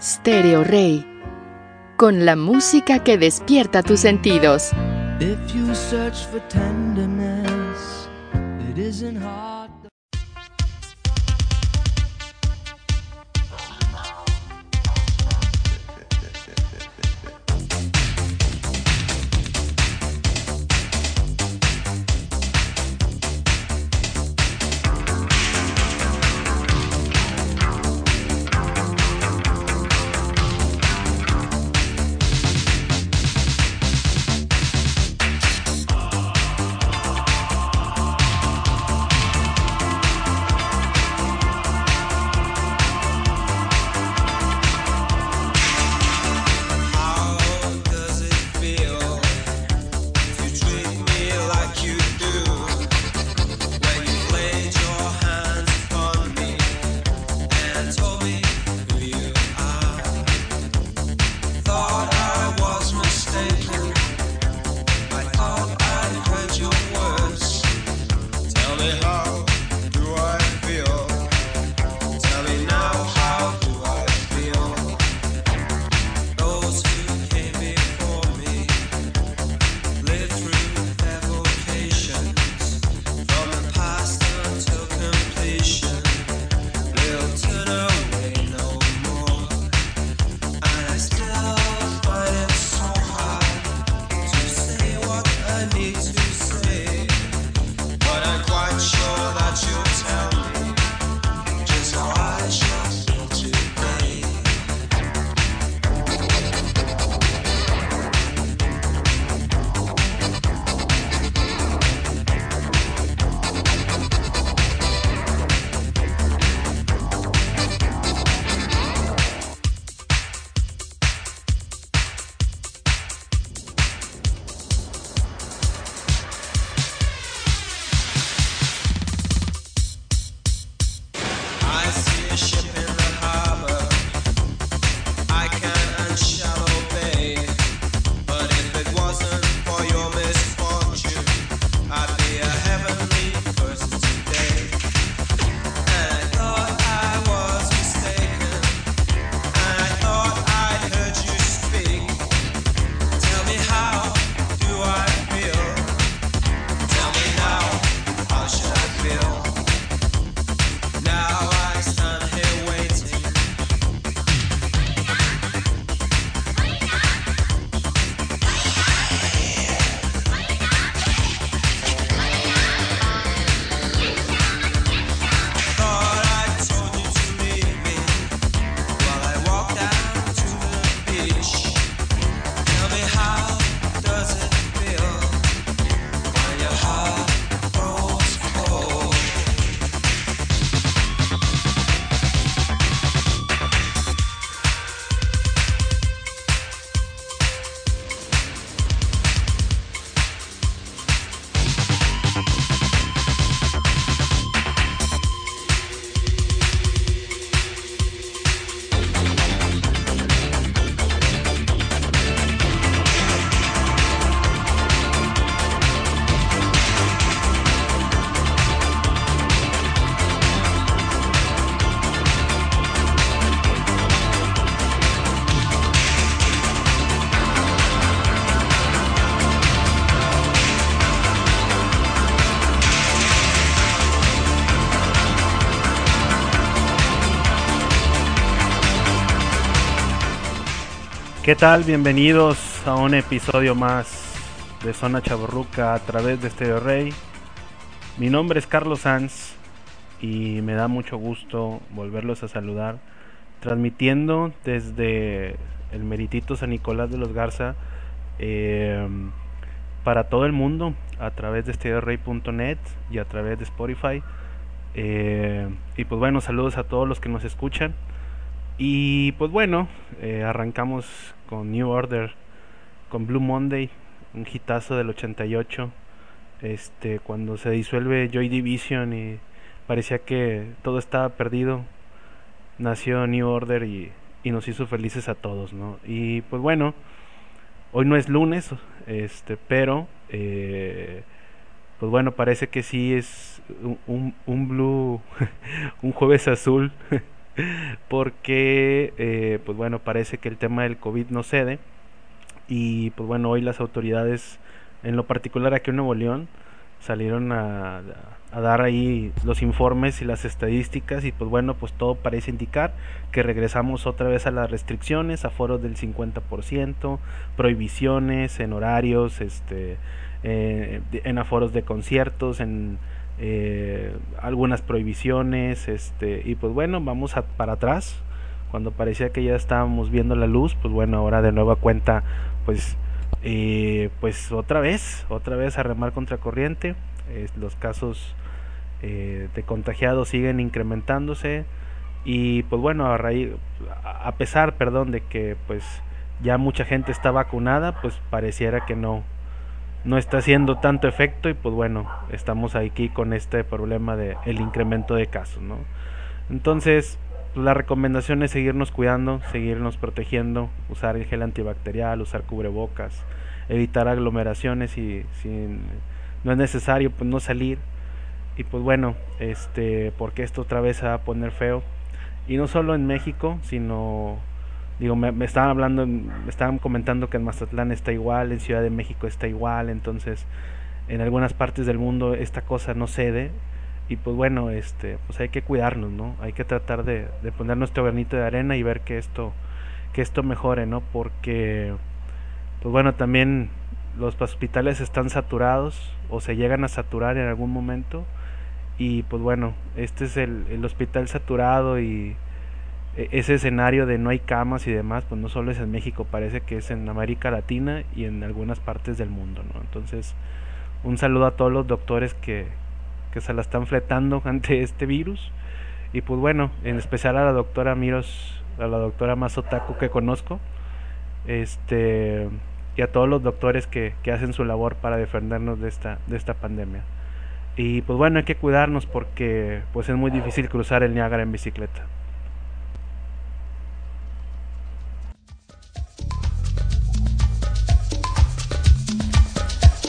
Stereo Rey. Con la música que despierta tus sentidos. ¿Qué tal? Bienvenidos a un episodio más de Zona Chaborruca a través de Stereo Rey. Mi nombre es Carlos Sanz y me da mucho gusto volverlos a saludar, transmitiendo desde el Meritito San Nicolás de los Garza eh, para todo el mundo a través de stereorey.net y a través de Spotify. Eh, y pues bueno, saludos a todos los que nos escuchan. Y pues bueno, eh, arrancamos con New Order, con Blue Monday, un hitazo del 88. Este, cuando se disuelve Joy Division y parecía que todo estaba perdido, nació New Order y, y nos hizo felices a todos, ¿no? Y pues bueno, hoy no es lunes, este, pero eh, pues bueno, parece que sí es un, un, un blue, un jueves azul porque, eh, pues bueno, parece que el tema del COVID no cede. Y pues bueno, hoy las autoridades, en lo particular aquí en Nuevo León, salieron a, dar ahí los informes y las estadísticas y pues bueno, pues todo parece indicar que regresamos otra vez a las restricciones, a foros del 50%, prohibiciones en horarios, este, eh, en aforos de conciertos, en eh, algunas prohibiciones, este, y pues bueno, vamos a, para atrás, cuando parecía que ya estábamos viendo la luz, pues bueno, ahora de nueva cuenta, pues, eh, pues otra vez, otra vez a remar contra corriente, los casos eh, de contagiados siguen incrementándose. Y pues bueno, a raíz, a pesar, perdón, de que pues ya mucha gente está vacunada, pues pareciera que no, no está haciendo tanto efecto y pues bueno, estamos aquí con este problema de el incremento de casos, ¿no? Entonces, la recomendación es seguirnos cuidando, seguirnos protegiendo, usar el gel antibacterial, usar cubrebocas, evitar aglomeraciones y si no es necesario, pues no salir. Y pues bueno, este, porque esto otra vez se va a poner feo. Y no solo en México, sino digo, me, estaban hablando, me estaban comentando que en Mazatlán está igual, en Ciudad de México está igual, entonces en algunas partes del mundo esta cosa no cede y pues bueno, este, pues hay que cuidarnos, ¿no? Hay que tratar de, de poner nuestro granito de arena y ver que esto, que esto mejore, ¿no? Porque, pues bueno, también los hospitales están saturados o se llegan a saturar en algún momento y pues bueno, este es el, el hospital saturado y ese escenario de no hay camas y demás, pues no solo es en México, parece que es en América Latina y en algunas partes del mundo, ¿no? Entonces, un saludo a todos los doctores que, que se la están fletando ante este virus. Y pues bueno, en especial a la doctora Miros, a la doctora más otaku que conozco, este, y a todos los doctores que, que hacen su labor para defendernos de esta, de esta pandemia. Y pues bueno, hay que cuidarnos porque pues es muy difícil cruzar el Niágara en bicicleta.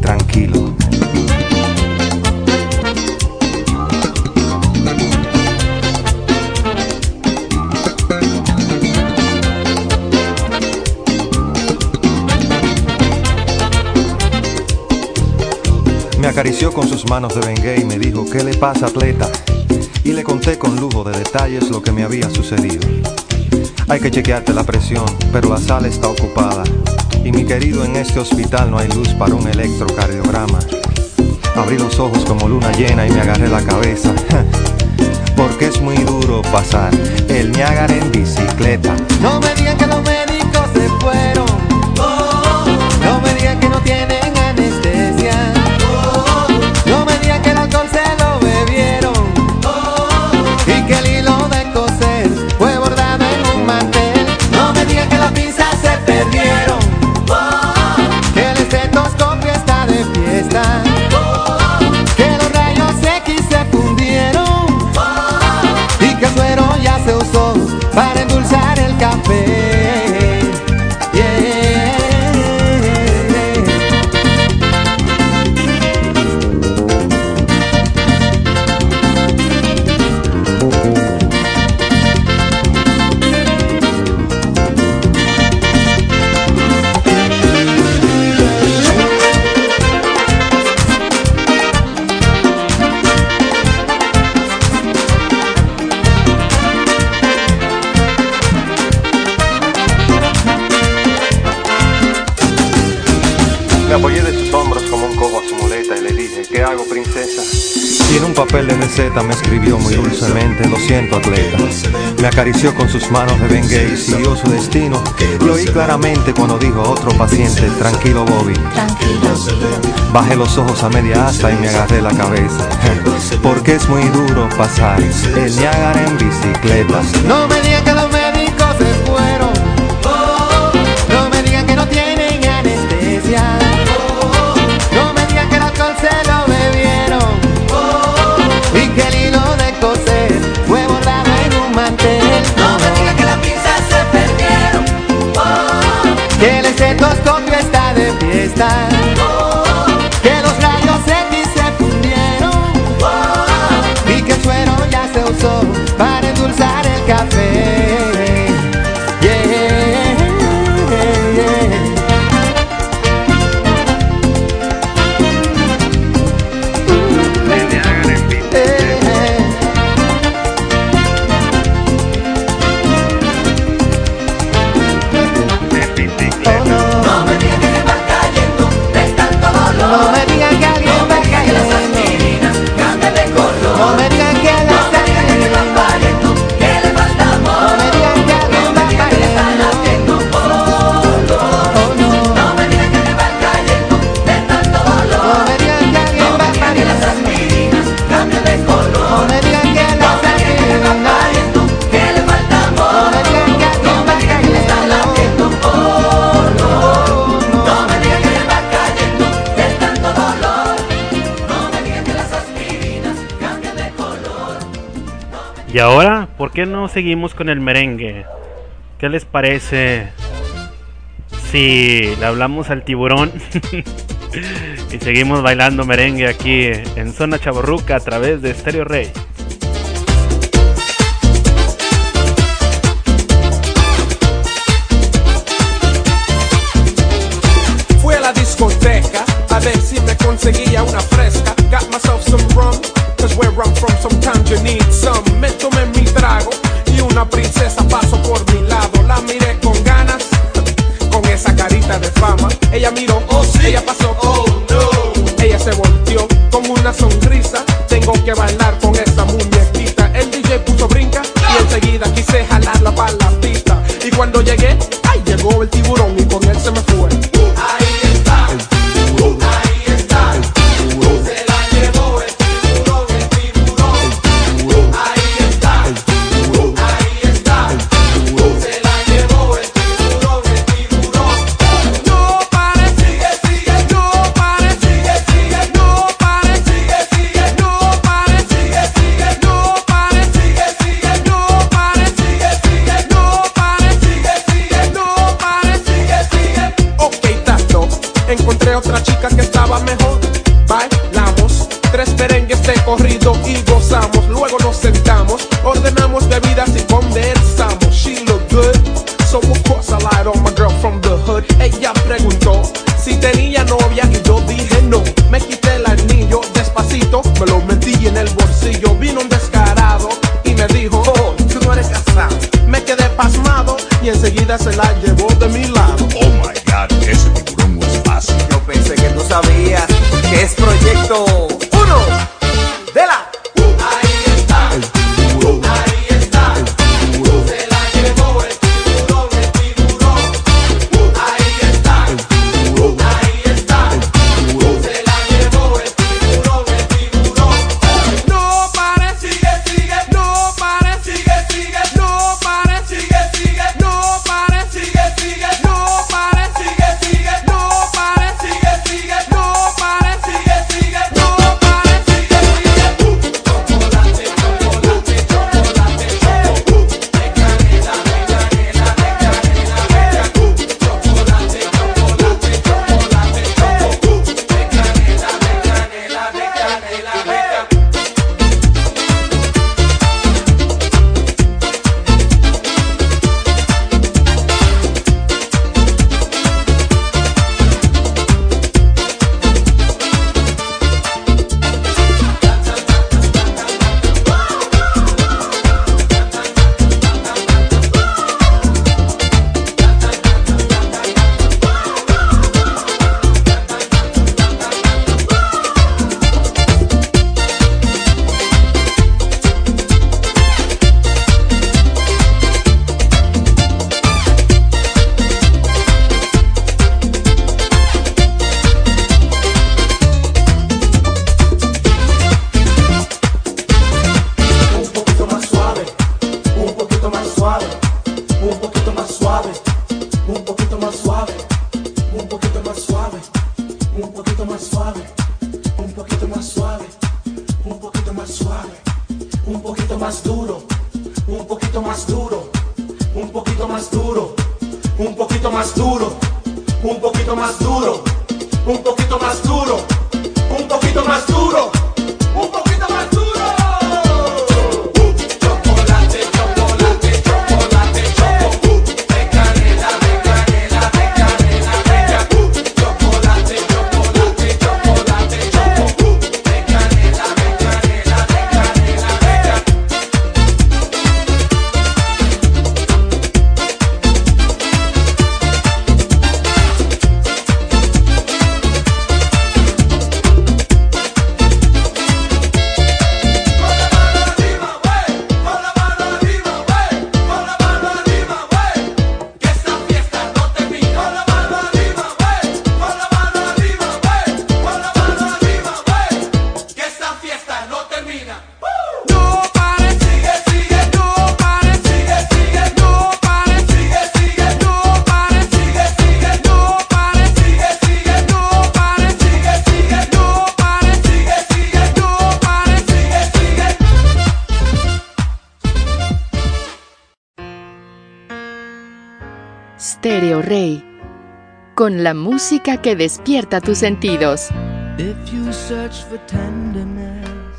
tranquilo. Me acarició con sus manos de bengue y me dijo, ¿qué le pasa atleta? Y le conté con lujo de detalles lo que me había sucedido. Hay que chequearte la presión, pero la sala está ocupada. Y mi querido, en este hospital no hay luz para un electrocardiograma. Abrí los ojos como luna llena y me agarré la cabeza. Porque es muy duro pasar el Niágara en bicicleta. No me digan que los médicos se fueron. papel me escribió muy dulcemente, lo siento atleta. Me acarició con sus manos de Bengue y siguió su destino. Lo oí claramente cuando dijo otro paciente, tranquilo Bobby. Bajé los ojos a media asta y me agarré la cabeza. Porque es muy duro pasar el Niagara en bicicleta. No me digan que qué no seguimos con el merengue? ¿Qué les parece si le hablamos al tiburón y seguimos bailando merengue aquí en Zona Chaborruca a través de Stereo Rey? Con la música que despierta tus sentidos.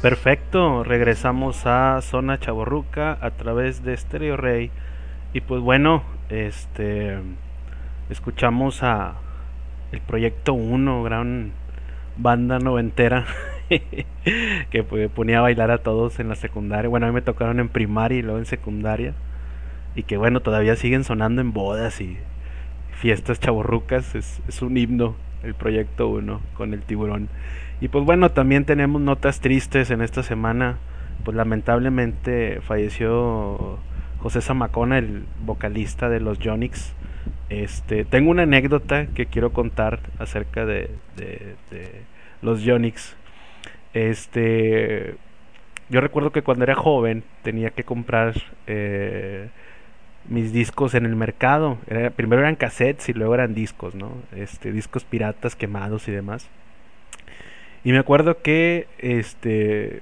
Perfecto, regresamos a Zona Chaborruca a través de Stereo Rey. Y pues bueno, este escuchamos a el Proyecto 1, gran banda noventera que pues, ponía a bailar a todos en la secundaria. Bueno, a mí me tocaron en primaria y luego en secundaria. Y que bueno, todavía siguen sonando en bodas y fiestas chaborrucas. Es, es un himno el Proyecto 1 con el tiburón. Y pues bueno, también tenemos notas tristes en esta semana. Pues lamentablemente falleció José Zamacona, el vocalista de los Jonix. Este, tengo una anécdota que quiero contar acerca de, de- los Jonix. Este, yo recuerdo que cuando era joven tenía que comprar eh, mis discos en el mercado. Era- primero eran cassettes y luego eran discos, ¿no? Este, discos piratas quemados y demás. Y me acuerdo que este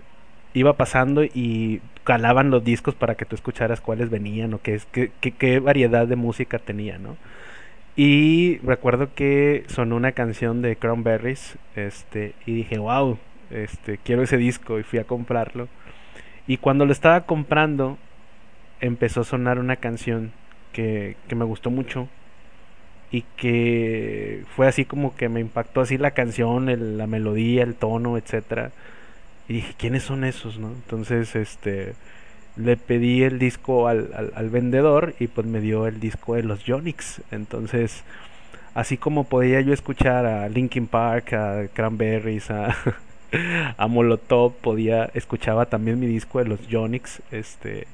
iba pasando y calaban los discos para que tú escucharas cuáles venían o qué, qué, qué- qué variedad de música tenía, ¿no? Y recuerdo que sonó una canción de Cranberries, este, y dije, wow, este, quiero ese disco y fui a comprarlo. Y cuando lo estaba comprando, empezó a sonar una canción que, que me gustó mucho y que fue así como que me impactó así la canción, la melodía, el tono, etcétera. Y dije, ¿quiénes son esos, no? Entonces, este, le pedí el disco al, al, vendedor y pues me dio el disco de los Jonix. Entonces, así como podía yo escuchar a Linkin Park, a Cranberries, a, a Molotov, podía, escuchaba también mi disco de los Jonix, este,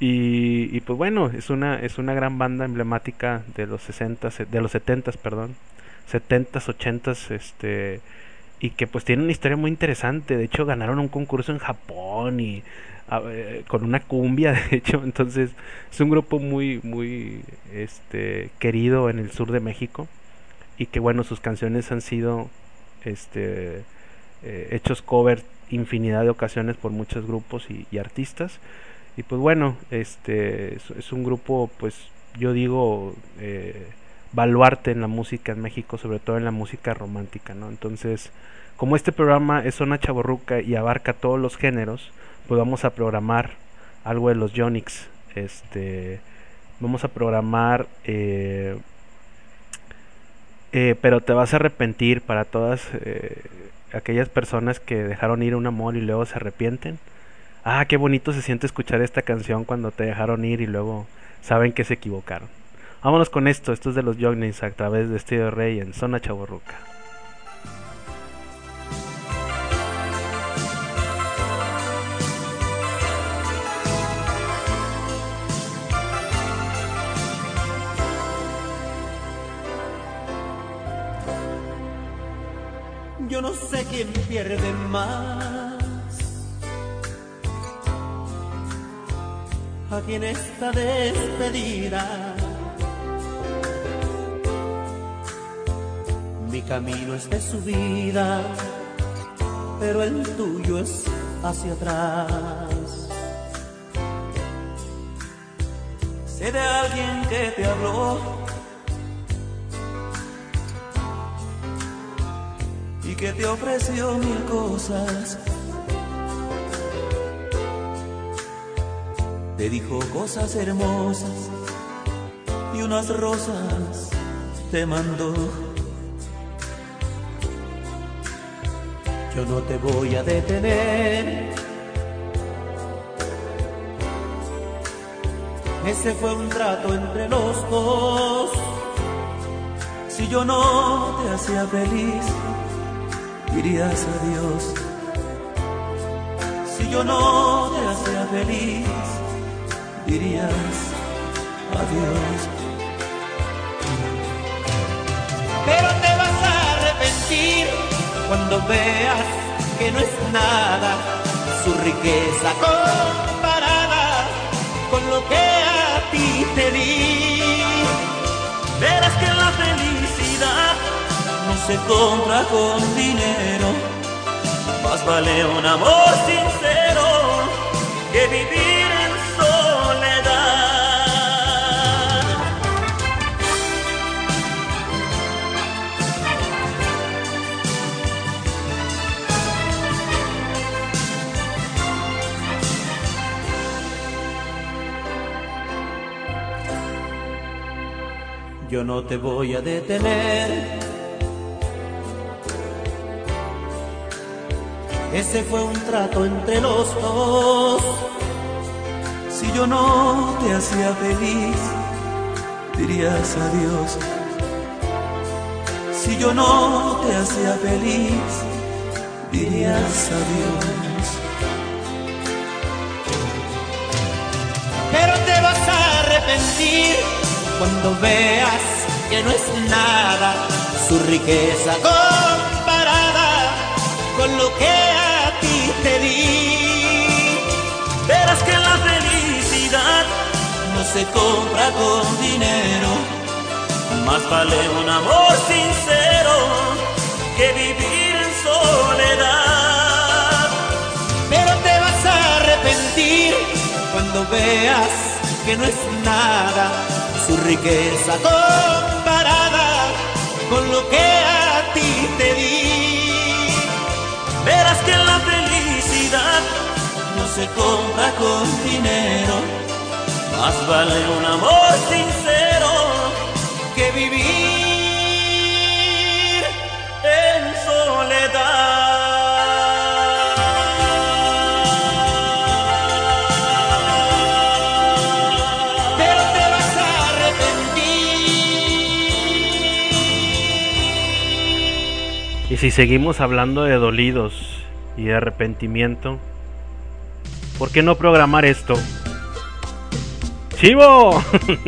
y, y pues bueno, es una, es una gran banda emblemática de los 60 de los 70 perdón, 70s, 80s, este, y que pues tiene una historia muy interesante. De hecho, ganaron un concurso en Japón y eh, con una cumbia, de hecho, entonces es un grupo muy, muy, este, querido en el sur de México y que bueno, sus canciones han sido, este, eh, hechos cover infinidad de ocasiones por muchos grupos y artistas. Y pues bueno, este es, un grupo, pues yo digo, eh, baluarte en la música en México, sobre todo en la música romántica, ¿no? Entonces, como este programa es zona chaborruca y abarca todos los géneros, pues vamos a programar algo de los Jonix. Este, vamos a programar, eh, eh, pero te vas a arrepentir para todas eh, aquellas personas que dejaron ir un amor y luego se arrepienten. Ah, qué bonito se siente escuchar esta canción cuando te dejaron ir y luego saben que se equivocaron. Vámonos con esto, esto es de los Jognins a través de Estudio Rey en Zona Chaborruca. Yo no sé quién pierde más aquí en esta despedida. Mi camino es de subida, pero el tuyo es hacia atrás. Sé de alguien que te habló y que te ofreció mil cosas. Te dijo cosas hermosas y unas rosas te mandó. Yo no te voy a detener. Ese fue un trato entre los dos. Si yo no te hacía feliz, dirías adiós. Si yo no te hacía feliz, dirías adiós. Pero te vas a arrepentir cuando veas que no es nada su riqueza comparada con lo que a ti te di. Verás que la felicidad no se compra con dinero, más vale un amor sincero que vivir Yo no te voy a detener. Ese fue un trato entre los dos. Si yo no te hacía feliz, dirías adiós. Si yo no te hacía feliz, dirías adiós. Pero te vas a arrepentir cuando veas que no es nada su riqueza comparada con lo que a ti te di. Verás que la felicidad no se compra con dinero, más vale un amor sincero que vivir en soledad. Pero te vas a arrepentir cuando veas que no es nada su riqueza comparada con lo que a ti te di. Verás que la felicidad no se compra con dinero, más vale un amor sincero que vivir Y si seguimos hablando de dolidos y de arrepentimiento, ¿por qué no programar esto? ¡Chivo!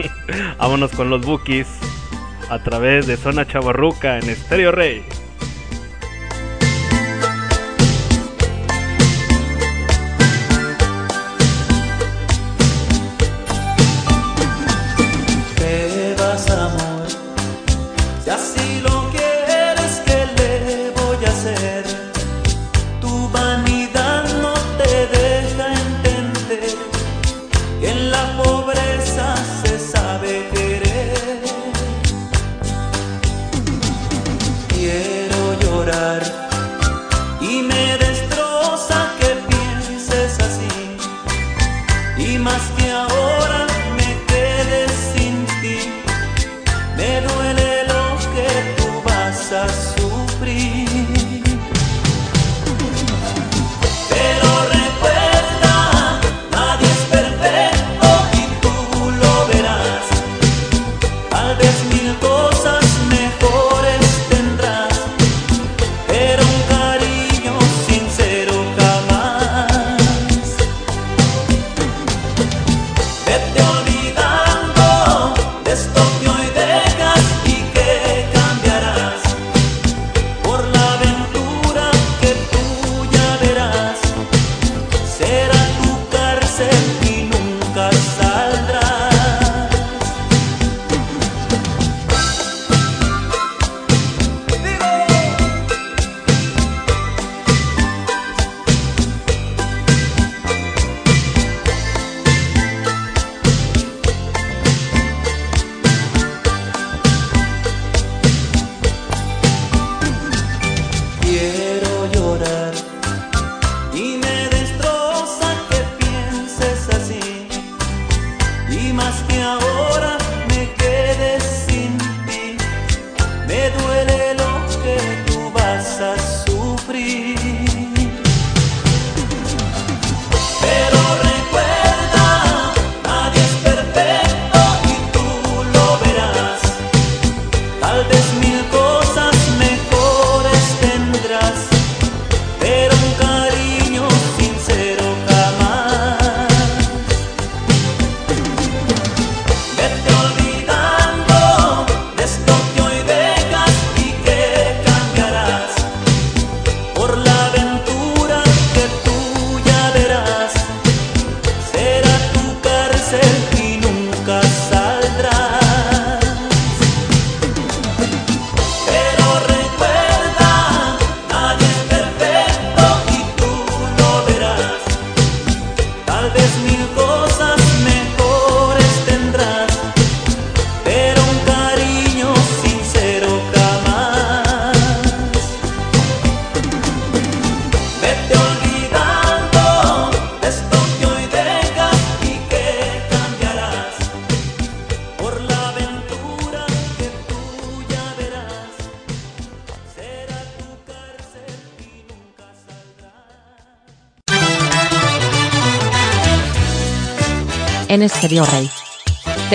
Vámonos con los bookies a través de Zona Chavarruca en Estéreo Rey.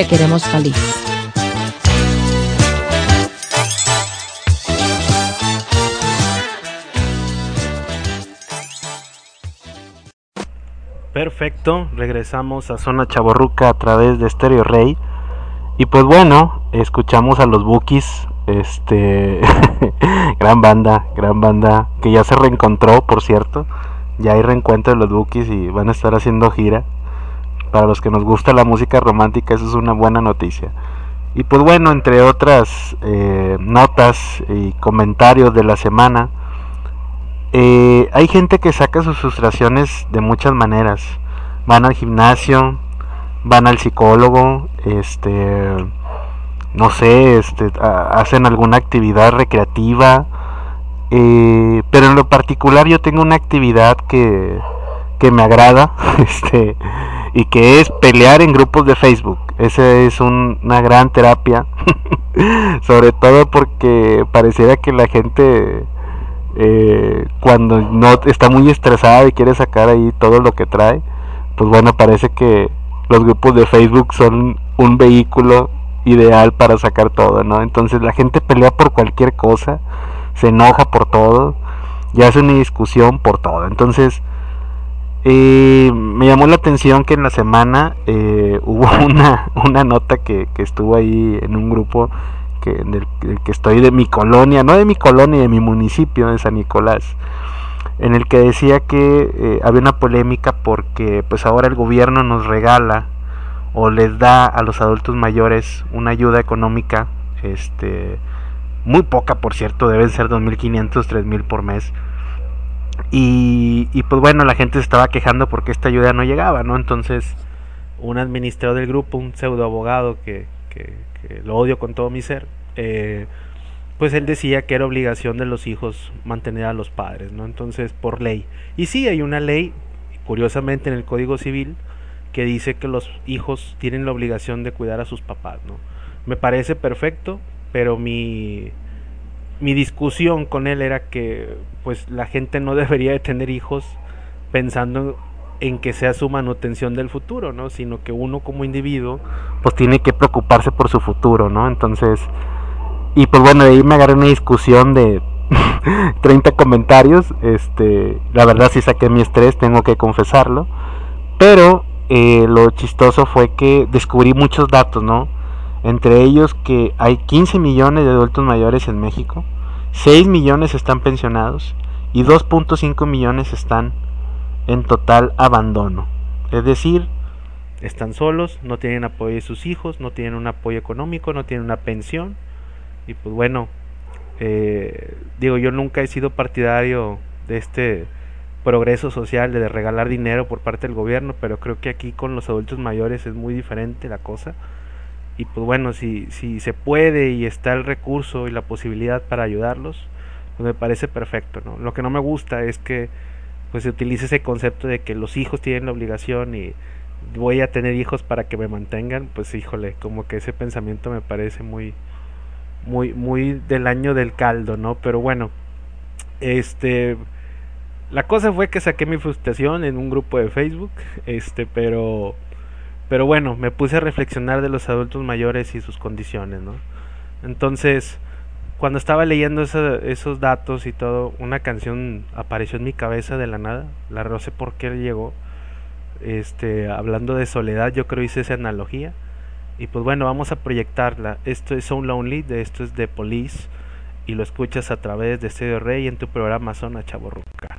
Queremos feliz. Perfecto, regresamos a Zona Chaborruca a través de Stereo Rey. Y pues bueno, escuchamos a los Bookies, este gran banda, gran banda que ya se reencontró, por cierto. Ya hay reencuentro de los Bookies y van a estar haciendo gira. Para los que nos gusta la música romántica, eso es una buena noticia. Y pues bueno, entre otras eh, notas y comentarios de la semana, eh, hay gente que saca sus frustraciones de muchas maneras. Van al gimnasio, van al psicólogo, este, no sé, este, hacen alguna actividad recreativa. eh, pero en lo particular yo tengo una actividad que, que me agrada, este, y que es pelear en grupos de Facebook. Esa es un- una gran terapia, sobre todo porque pareciera que la gente eh, cuando no está muy estresada y quiere sacar ahí todo lo que trae, pues bueno, parece que los grupos de Facebook son un vehículo ideal para sacar todo, ¿no? Entonces la gente pelea por cualquier cosa, se enoja por todo y hace una discusión por todo. Entonces, eh, me llamó la atención que en la semana eh, hubo una, una nota que, que estuvo ahí en un grupo que, en el, el que estoy de mi colonia, no de mi colonia, de mi municipio de San Nicolás, en el que decía que eh, había una polémica porque pues ahora el gobierno nos regala o les da a los adultos mayores una ayuda económica, este, muy poca por cierto, deben ser 2.500, 3.000 por mes. Y, pues bueno, la gente se estaba quejando porque esta ayuda no llegaba, ¿no? Entonces, un administrador del grupo, un pseudo abogado que, que, que lo odio con todo mi ser, eh, pues él decía que era obligación de los hijos mantener a los padres, ¿no? Entonces, por ley. Y sí, hay una ley, curiosamente en el Código Civil, que dice que los hijos tienen la obligación de cuidar a sus papás, ¿no? Me parece perfecto, pero mi, mi discusión con él era que pues la gente no debería de tener hijos pensando en que sea su manutención del futuro, ¿no? Sino que uno como individuo pues tiene que preocuparse por su futuro, ¿no? Entonces, y pues bueno, de ahí me agarré una discusión de 30 comentarios, este, la verdad sí saqué mi estrés, tengo que confesarlo, pero eh, lo chistoso fue que descubrí muchos datos, ¿no? Entre ellos que hay 15 millones de adultos mayores en México, 6 millones están pensionados y 2.5 millones están en total abandono. Es decir, están solos, no tienen apoyo de sus hijos, no tienen un apoyo económico, no tienen una pensión. Y pues bueno, eh, digo, yo nunca he sido partidario de este progreso social de regalar dinero por parte del gobierno, pero creo que aquí con los adultos mayores es muy diferente la cosa. Y pues bueno, si, si se puede y está el recurso y la posibilidad para ayudarlos, pues me parece perfecto, ¿no? Lo que no me gusta es que pues se utilice ese concepto de que los hijos tienen la obligación y voy a tener hijos para que me mantengan, pues híjole, como que ese pensamiento me parece muy muy muy del año del caldo, ¿no? Pero bueno, este la cosa fue que saqué mi frustración en un grupo de Facebook, este, pero pero bueno, me puse a reflexionar de los adultos mayores y sus condiciones, ¿no? Entonces, cuando estaba leyendo esos datos y todo, una canción apareció en mi cabeza de la nada, la no sé por qué llegó, este, hablando de soledad, yo creo hice esa analogía, y pues bueno, vamos a proyectarla, esto es So Lonely, de esto es de Police, y lo escuchas a través de Stereo Rey en tu programa Zona Chaborruca.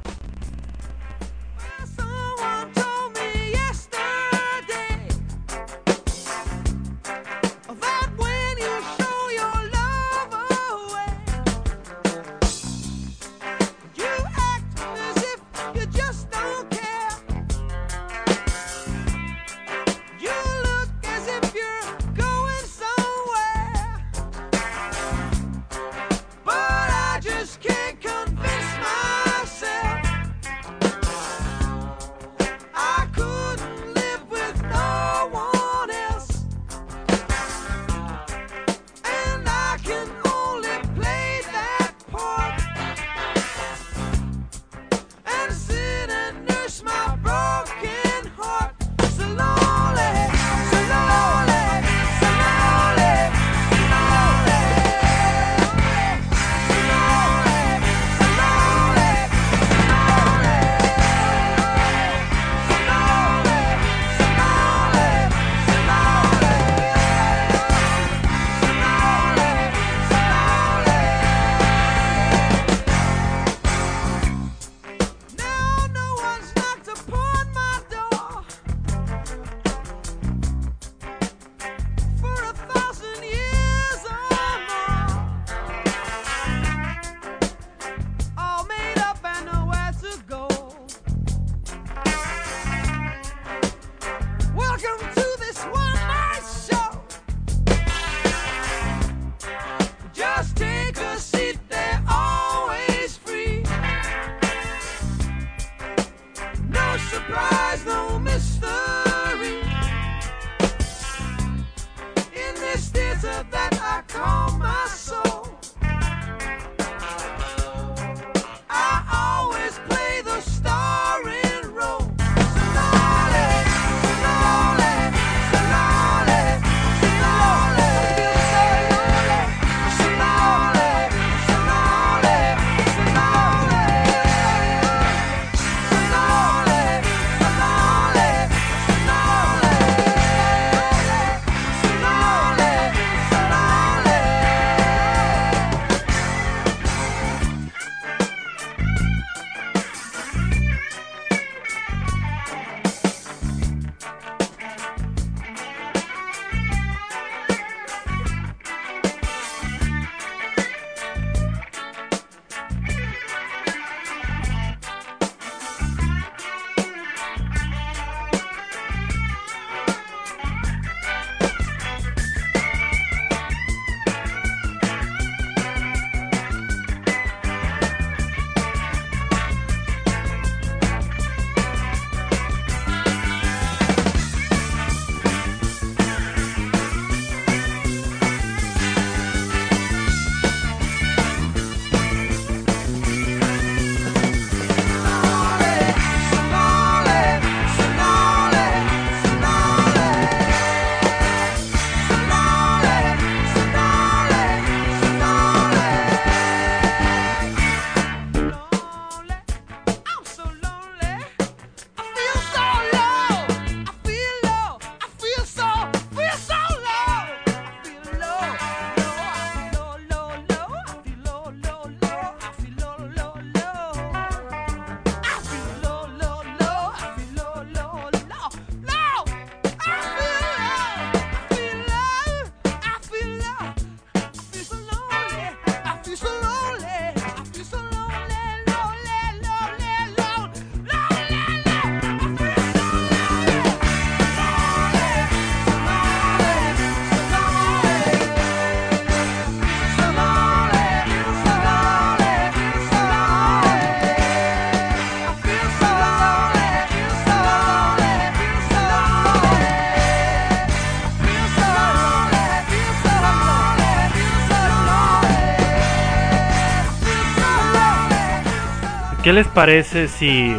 ¿Qué les parece si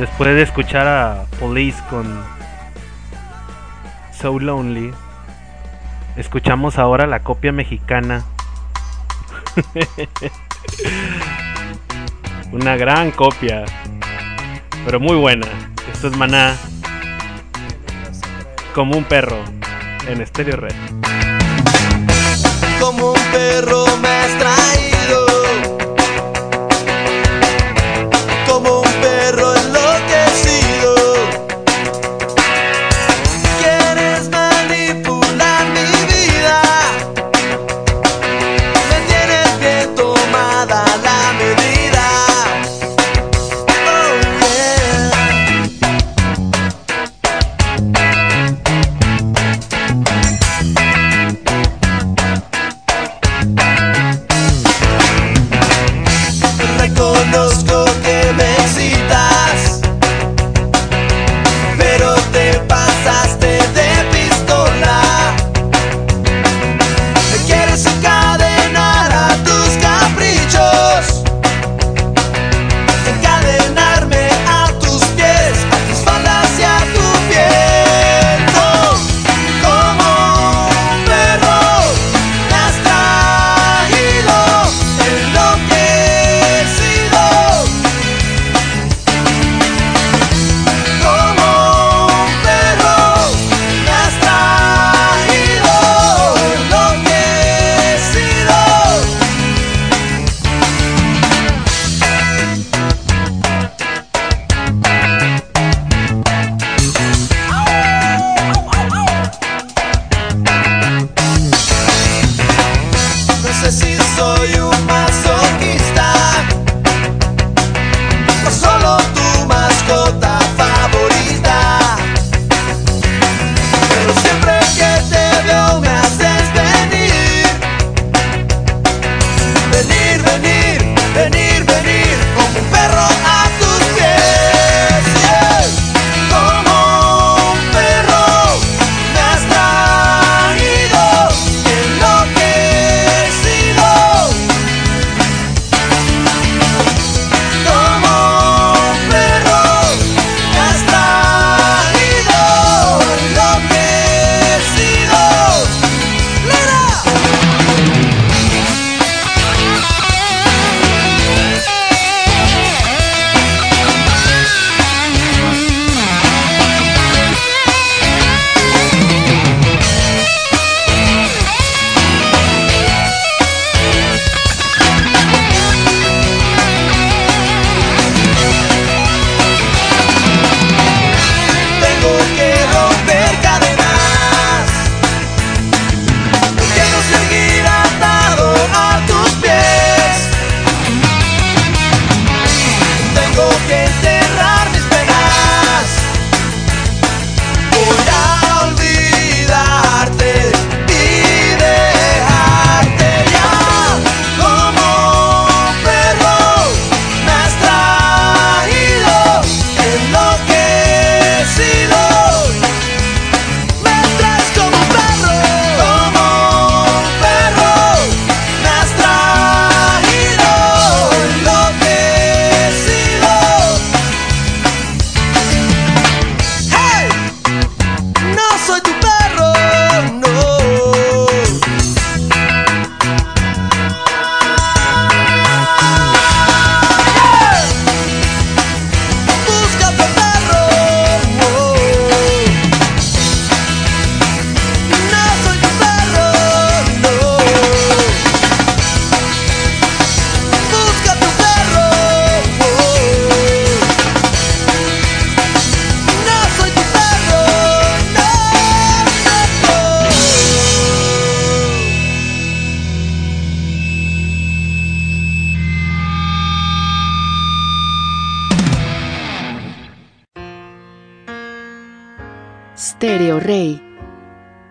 después de escuchar a Police con So Lonely, escuchamos ahora la copia mexicana? Una gran copia, pero muy buena. Esto es Maná, como un perro, en Stereo Red. Como un perro me has.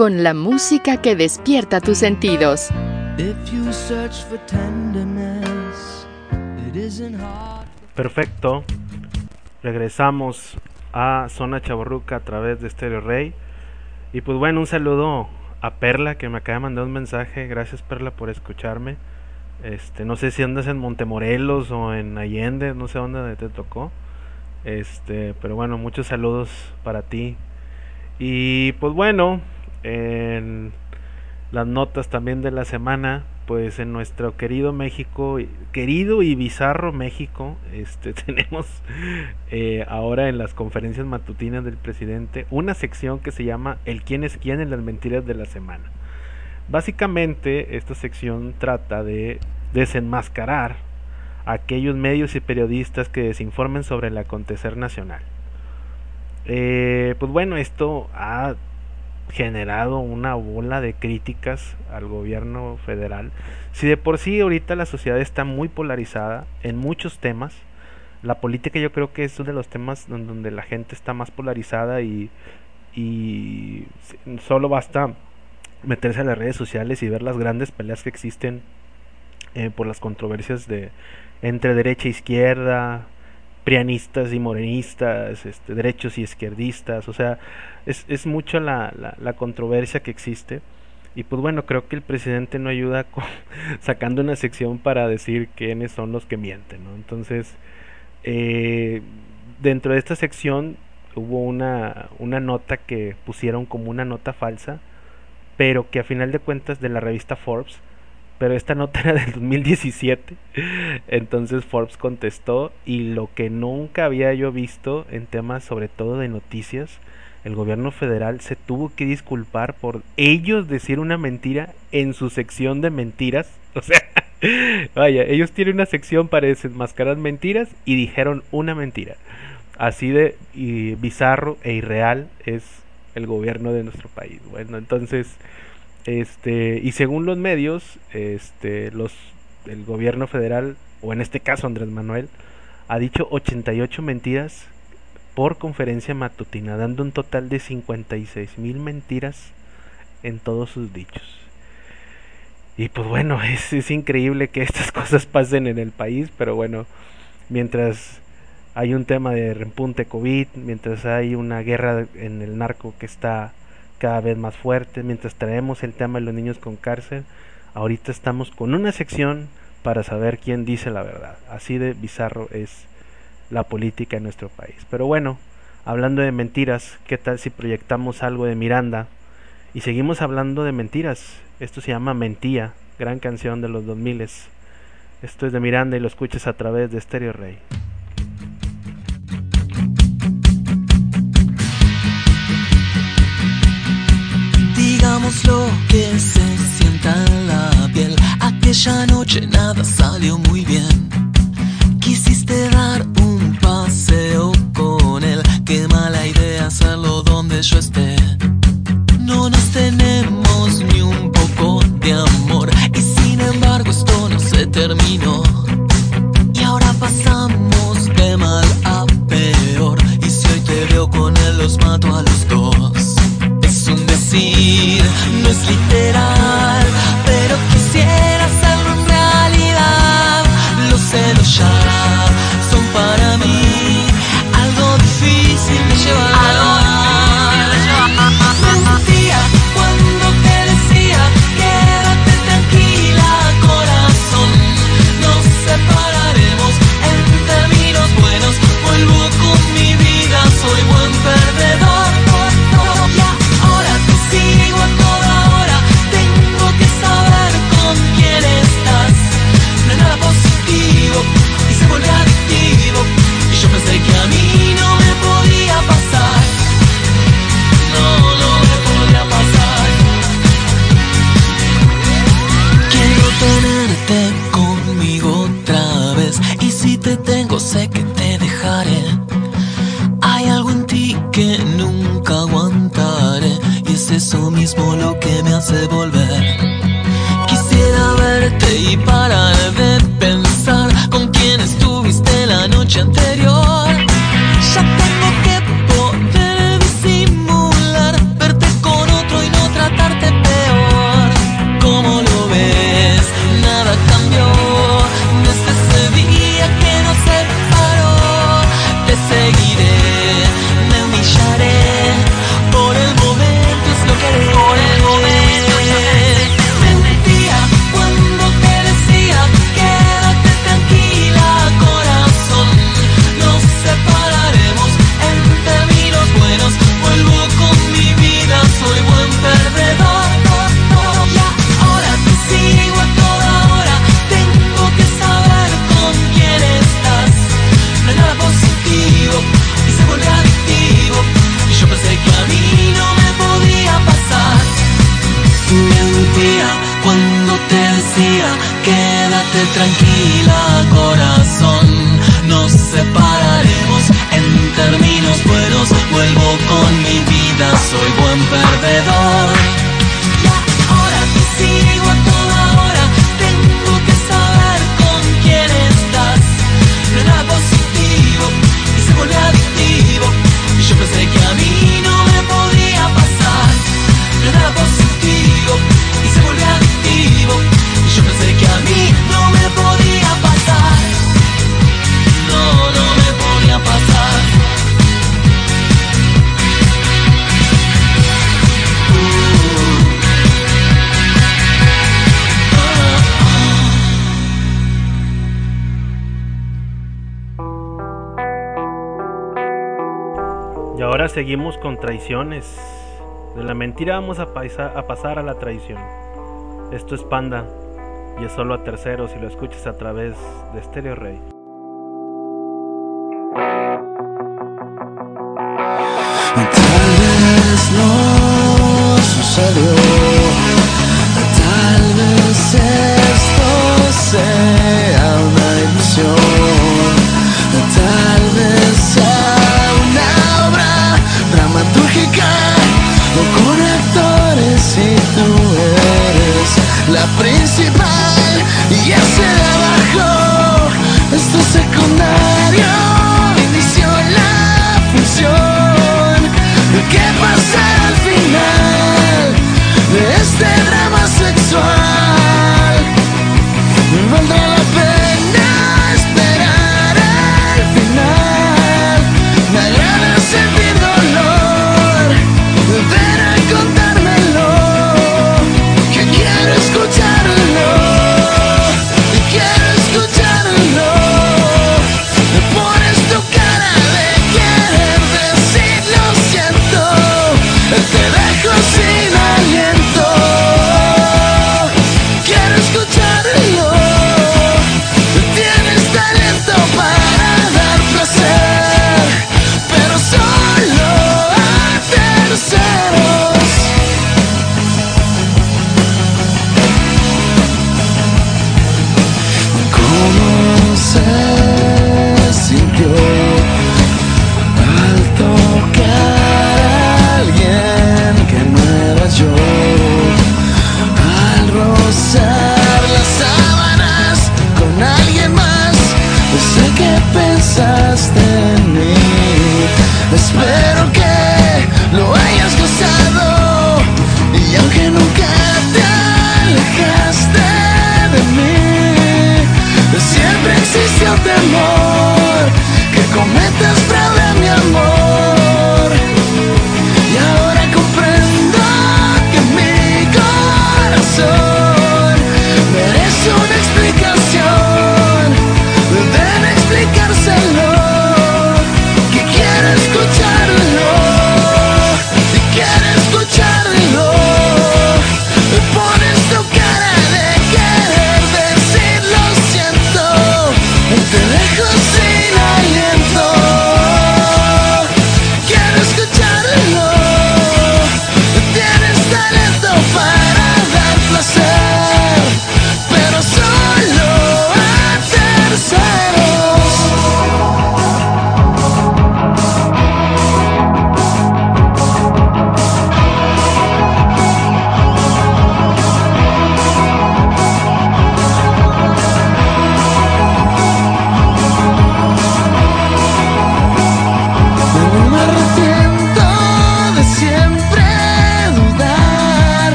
Con la música que despierta tus sentidos. If you search for tenderness, it isn't hard. Perfecto. Regresamos a Zona Chaborruca a través de Stereo Rey. Y pues bueno, un saludo a Perla que me acaba de mandar un mensaje. Gracias Perla por escucharme. Este, no sé si andas en Montemorelos o en Allende, no sé dónde te tocó. Este, pero bueno, muchos saludos para ti. Y pues bueno, en las notas también de la semana, pues en nuestro querido México, querido y bizarro México, este tenemos eh, ahora en las conferencias matutinas del presidente una sección que se llama El quién es quién en las mentiras de la semana. Básicamente esta sección trata de desenmascarar a aquellos medios y periodistas que desinformen sobre el acontecer nacional. Eh, pues bueno, esto ha generado una bola de críticas al gobierno federal. Si de por sí ahorita la sociedad está muy polarizada en muchos temas, la política yo creo que es uno de los temas don- donde la gente está más polarizada y, solo basta meterse a las redes sociales y ver las grandes peleas que existen eh, por las controversias de entre derecha e izquierda, prianistas y morenistas, este, derechos y izquierdistas, o sea, es, es mucha la, la, controversia que existe. Y pues bueno, creo que el presidente no ayuda sacando una sección para decir quiénes son los que mienten, ¿no? Entonces, eh, dentro de esta sección hubo una, una nota que pusieron como una nota falsa, pero que a final de cuentas de la revista Forbes, pero esta nota era del 2017, entonces Forbes contestó y lo que nunca había yo visto en temas sobre todo de noticias, el gobierno federal se tuvo que disculpar por ellos decir una mentira en su sección de mentiras, o sea, vaya, ellos tienen una sección para desenmascarar mentiras y dijeron una mentira. Así de bizarro e irreal es el gobierno de nuestro país. Bueno, entonces, este, y según los medios, este, los, el gobierno federal, o en este caso Andrés Manuel, ha dicho 88 mentiras por conferencia matutina, dando un total de 56 mil mentiras en todos sus dichos. Y pues bueno, es, es increíble que estas cosas pasen en el país, pero bueno, mientras hay un tema de repunte COVID, mientras hay una guerra en el narco que está cada vez más fuerte, mientras traemos el tema de los niños con cárcel, ahorita estamos con una sección para saber quién dice la verdad. Así de bizarro es la política en nuestro país. Pero bueno, hablando de mentiras, ¿qué tal si proyectamos algo de Miranda? Y seguimos hablando de mentiras. Esto se llama Mentía, gran canción de los 2000. Esto es de Miranda y lo escuchas a través de Stereo Rey. Digamos lo que se sienta en la piel. Aquella noche nada salió muy bien. Quisiste dar un paseo con él. Qué mala idea hacerlo donde yo esté. No nos tenemos ni un poco de amor. Y sin embargo esto no se terminó. Y ahora pasamos de mal a peor. Y si hoy te veo con él, los mato a los dos. No es literal, pero quisiera hacerlo en realidad. Los celos ya son para mí algo difícil de llevar. Sé que te dejaré. Hay algo en ti que nunca aguantaré. Y es eso mismo lo que me hace volver. Quisiera verte y parar de pensar con quién estuviste la noche anterior. quédate tranquila corazón, nos separaremos en términos buenos, vuelvo con mi vida, soy buen perdedor. seguimos con traiciones. De la mentira vamos a, pasar a la traición. Esto es Panda y es solo a terceros si lo escuchas a través de Stereo Rey. Tal vez no sucedió, tal vez esto sea una ilusión. y hacia abajo, este secundario.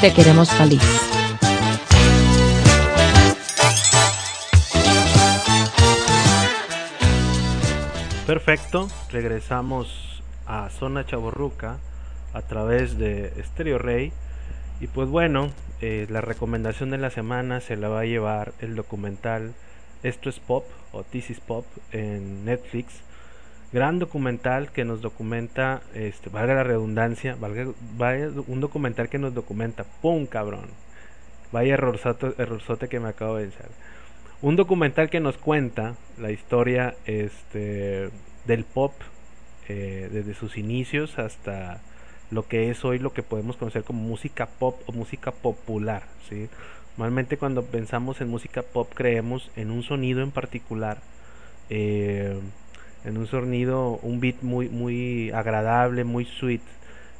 Te queremos feliz. Perfecto, regresamos a Zona Chaborruca a través de Stereo Rey. Y pues bueno, eh, la recomendación de la semana se la va a llevar el documental Esto es Pop o This is Pop en Netflix. Gran documental que nos documenta, este, valga la redundancia, valga, un documental que nos documenta, ¡pum cabrón! Vaya errorzote, errorzote que me acabo de echar. Un documental que nos cuenta la historia este, del pop eh, desde sus inicios hasta lo que es hoy lo que podemos conocer como música pop o música popular. ¿sí? Normalmente cuando pensamos en música pop creemos en un sonido en particular, eh, en un sonido, un beat muy, muy agradable, muy sweet,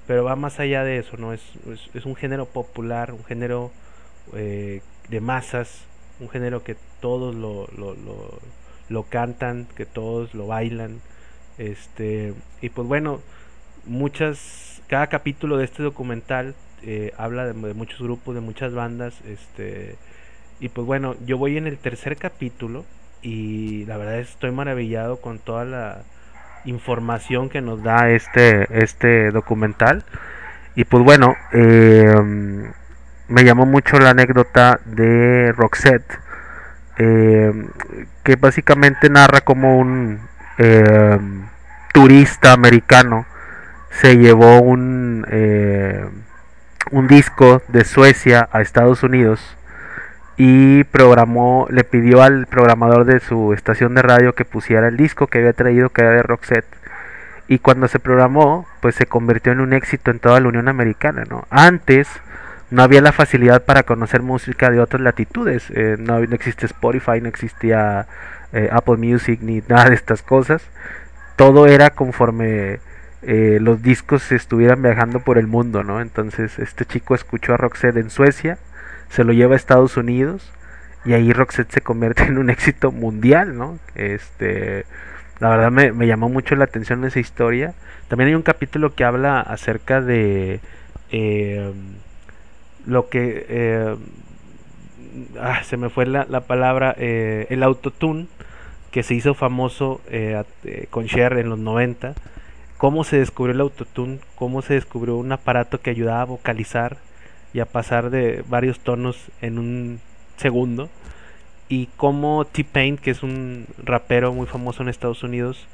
pero va más allá de eso, ¿no? Es, es, un género popular, un género eh, de masas, un género que todos lo, lo, lo, lo cantan, que todos lo bailan. Este, y pues bueno, muchas, cada capítulo de este documental eh, habla de, de, muchos grupos, de muchas bandas. Este, y pues bueno, yo voy en el tercer capítulo y la verdad estoy maravillado con toda la información que nos da este, este documental. Y pues bueno, eh, me llamó mucho la anécdota de Roxette, eh, que básicamente narra como un eh, turista americano se llevó un, un disco de Suecia a Estados Unidos y programó, le pidió al programador de su estación de radio que pusiera el disco que había traído, que era de Roxette. Y cuando se programó, pues se convirtió en un éxito en toda la Unión Americana, ¿no? Antes no había la facilidad para conocer música de otras latitudes. Eh, no, no, existe Spotify, no existía eh, Apple Music ni nada de estas cosas. Todo era conforme eh, los discos estuvieran viajando por el mundo, ¿no? Entonces este chico escuchó a Roxette en Suecia, se lo lleva a Estados Unidos y ahí Roxette se convierte en un éxito mundial, ¿no? Este, la verdad me, me llamó mucho la atención esa historia. También hay un capítulo que habla acerca de eh, lo que eh, ah, se me fue la, la palabra eh, el autotune que se hizo famoso eh, con Cher en los 90 cómo se descubrió el autotune cómo se descubrió un aparato que ayudaba a vocalizar y a pasar de varios tonos en un segundo y cómo T-Pain que es un rapero muy famoso en Estados Unidos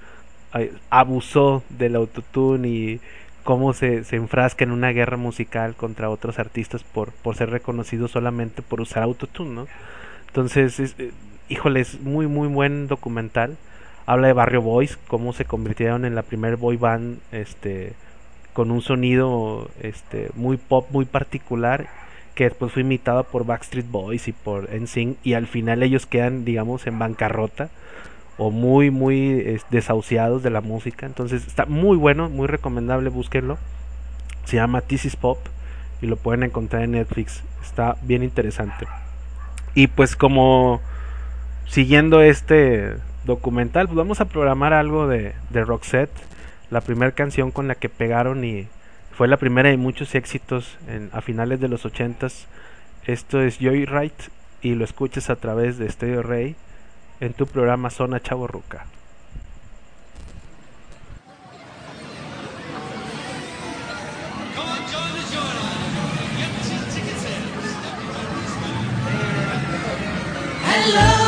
abusó del autotune y cómo se, se, enfrasca en una guerra musical contra otros artistas por, por ser reconocido solamente por usar autotune, ¿no? Entonces, es, eh, híjole, es muy, muy buen documental. Habla de Barrio Boys, cómo se convirtieron en la primer boy band este, con un sonido este, muy pop, muy particular, que después fue imitado por Backstreet Boys y por NSYNC, y al final ellos quedan, digamos, en bancarrota o muy muy desahuciados de la música. Entonces está muy bueno muy recomendable búsquenlo. Se llama This is Pop y lo pueden encontrar en Netflix. Está bien interesante. Y pues como siguiendo este documental pues vamos a programar algo de, de Roxette la primera canción con la que pegaron y fue la primera de muchos éxitos en, a finales de los ochentas esto es Joyride y lo escuchas a través de Stereo Rey en tu programa Zona Chaborruca. Hello,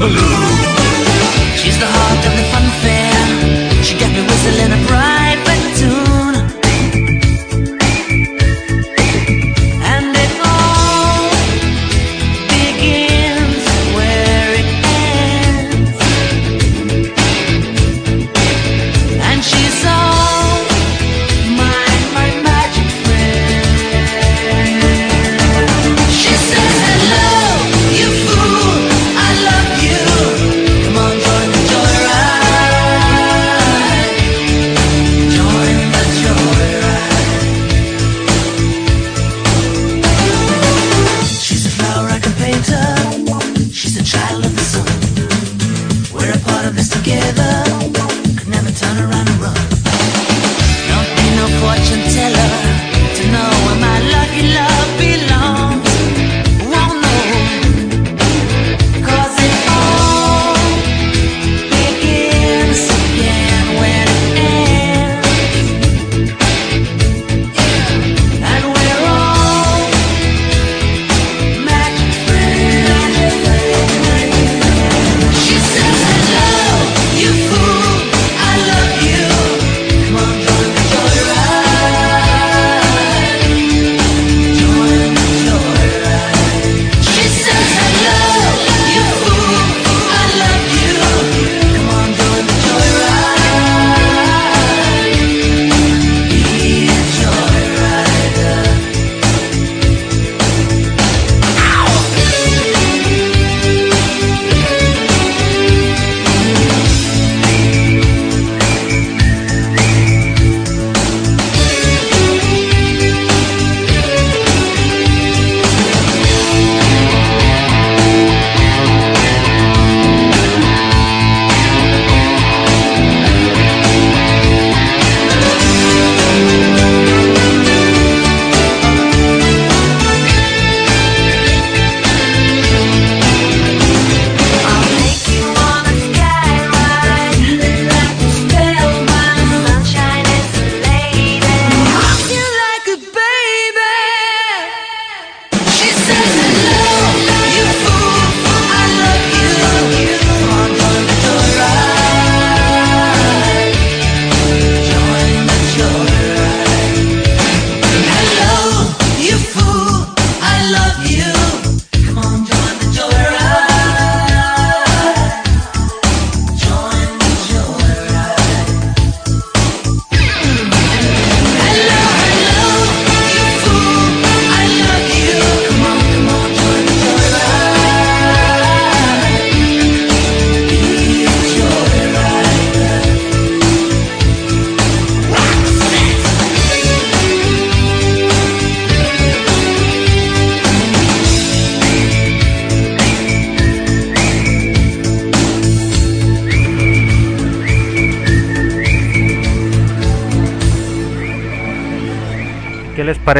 Baloo.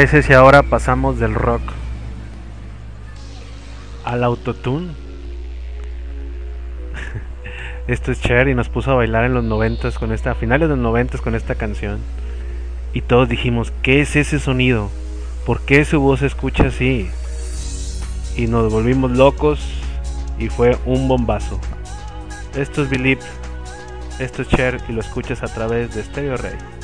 parece si ahora pasamos del rock al autotune? Esto es Cher y nos puso a bailar en los noventas con esta, a finales de los noventas con esta canción. Y todos dijimos, ¿qué es ese sonido? ¿Por qué su voz se escucha así? Y nos volvimos locos y fue un bombazo. Esto es Believe, esto es Cher y lo escuchas a través de Stereo Rey.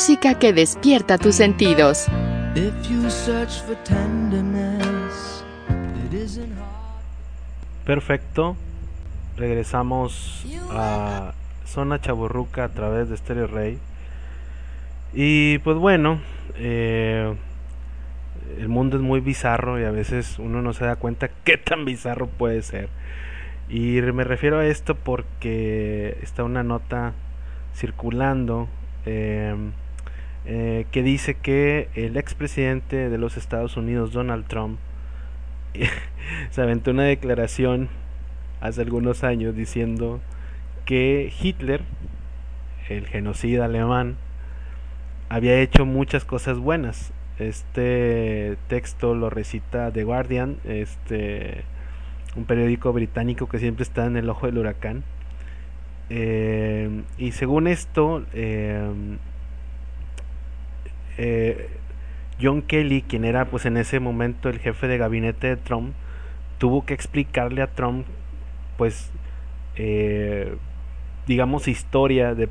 Música que despierta tus sentidos. Perfecto. Regresamos a Zona Chaburruca a través de Stereo Rey. Y pues bueno, eh, el mundo es muy bizarro y a veces uno no se da cuenta qué tan bizarro puede ser. Y me refiero a esto porque está una nota circulando eh, eh, que dice que el expresidente de los Estados Unidos, Donald Trump, se aventó una declaración hace algunos años diciendo que Hitler, el genocida alemán, había hecho muchas cosas buenas. Este texto lo recita The Guardian, este un periódico británico que siempre está en el ojo del huracán. Eh, y según esto, eh, eh, John Kelly, quien era pues en ese momento el jefe de gabinete de Trump, tuvo que explicarle a Trump, pues, eh, digamos, historia de,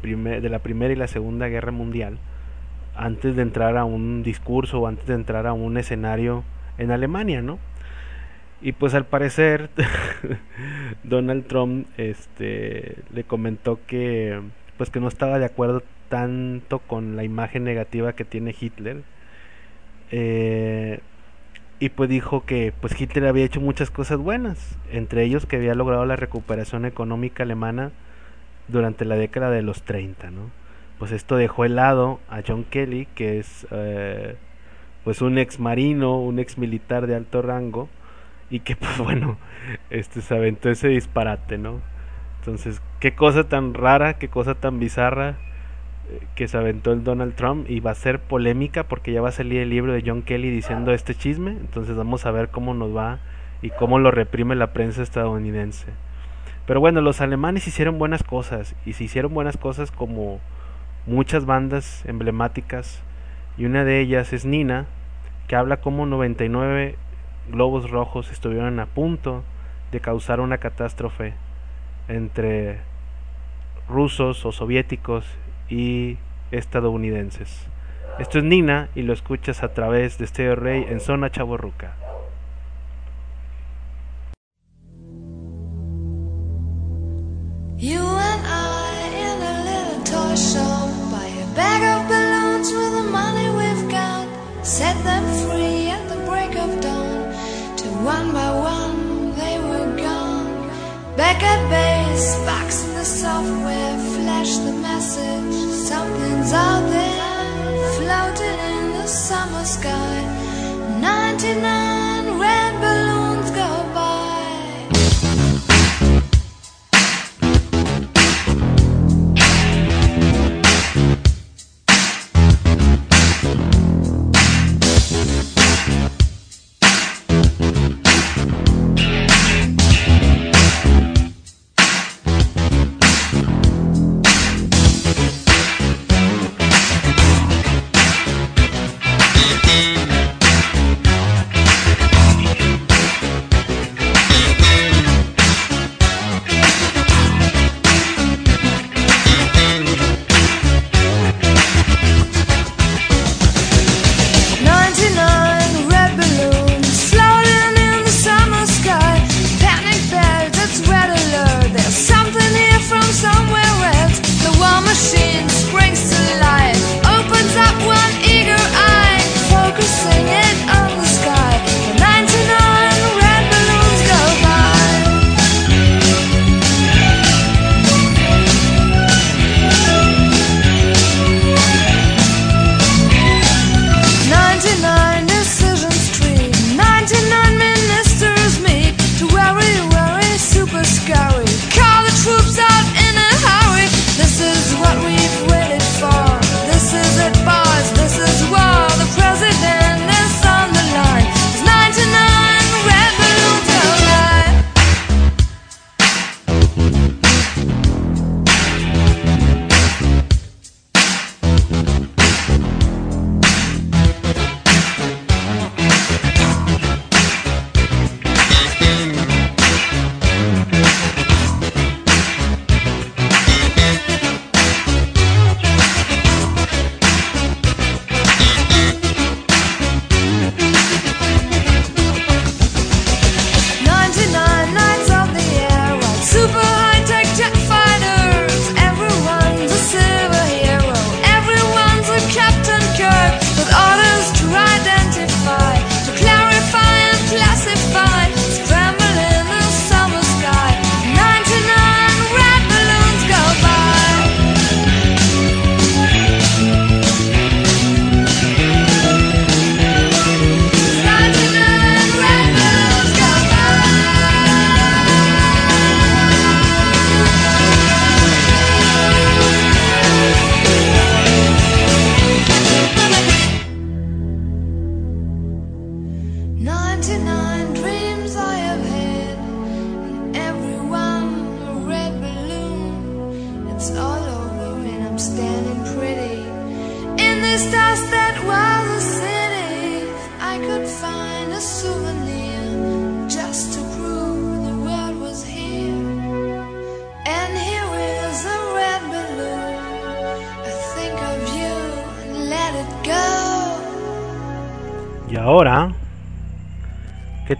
la Primera y la Segunda Guerra Mundial, antes de entrar a un discurso o antes de entrar a un escenario en Alemania, ¿no? Y pues al parecer Donald Trump este le comentó que pues que no estaba de acuerdo tanto con la imagen negativa que tiene Hitler. Eh, y pues dijo que pues Hitler había hecho muchas cosas buenas, entre ellos que había logrado la recuperación económica alemana durante la década de los 30, ¿no? Pues esto dejó helado a John Kelly, que es eh, pues un ex marino, un ex militar de alto rango, y que pues bueno, este se aventó ese disparate, ¿no? Entonces, qué cosa tan rara, qué cosa tan bizarra que se aventó el Donald Trump y va a ser polémica porque ya va a salir el libro de John Kelly diciendo este chisme, entonces vamos a ver cómo nos va y cómo lo reprime la prensa estadounidense. Pero bueno, los alemanes hicieron buenas cosas y se hicieron buenas cosas como muchas bandas emblemáticas y una de ellas es Nina, que habla como 99 globos rojos estuvieron a punto de causar una catástrofe entre rusos o soviéticos y estadounidenses. Esto es Nina y lo escuchas a través de Stereo Rey en Zona Chaborruca. You and I in a little toy shop buy a bag of balloons with the money we've got. Set them free at the break of dawn. Till one by one they were gone. Back at base, box in the software, the message. Something's out there, floating in the summer sky. 99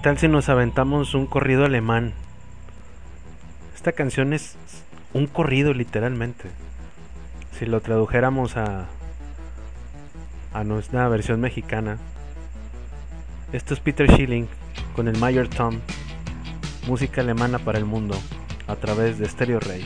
tal si nos aventamos un corrido alemán? Esta canción es un corrido literalmente. Si lo tradujéramos a, a nuestra versión mexicana. Esto es Peter Schilling con el Mayor Tom, música alemana para el mundo, a través de Stereo Rey.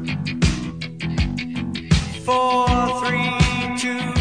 four, three, two.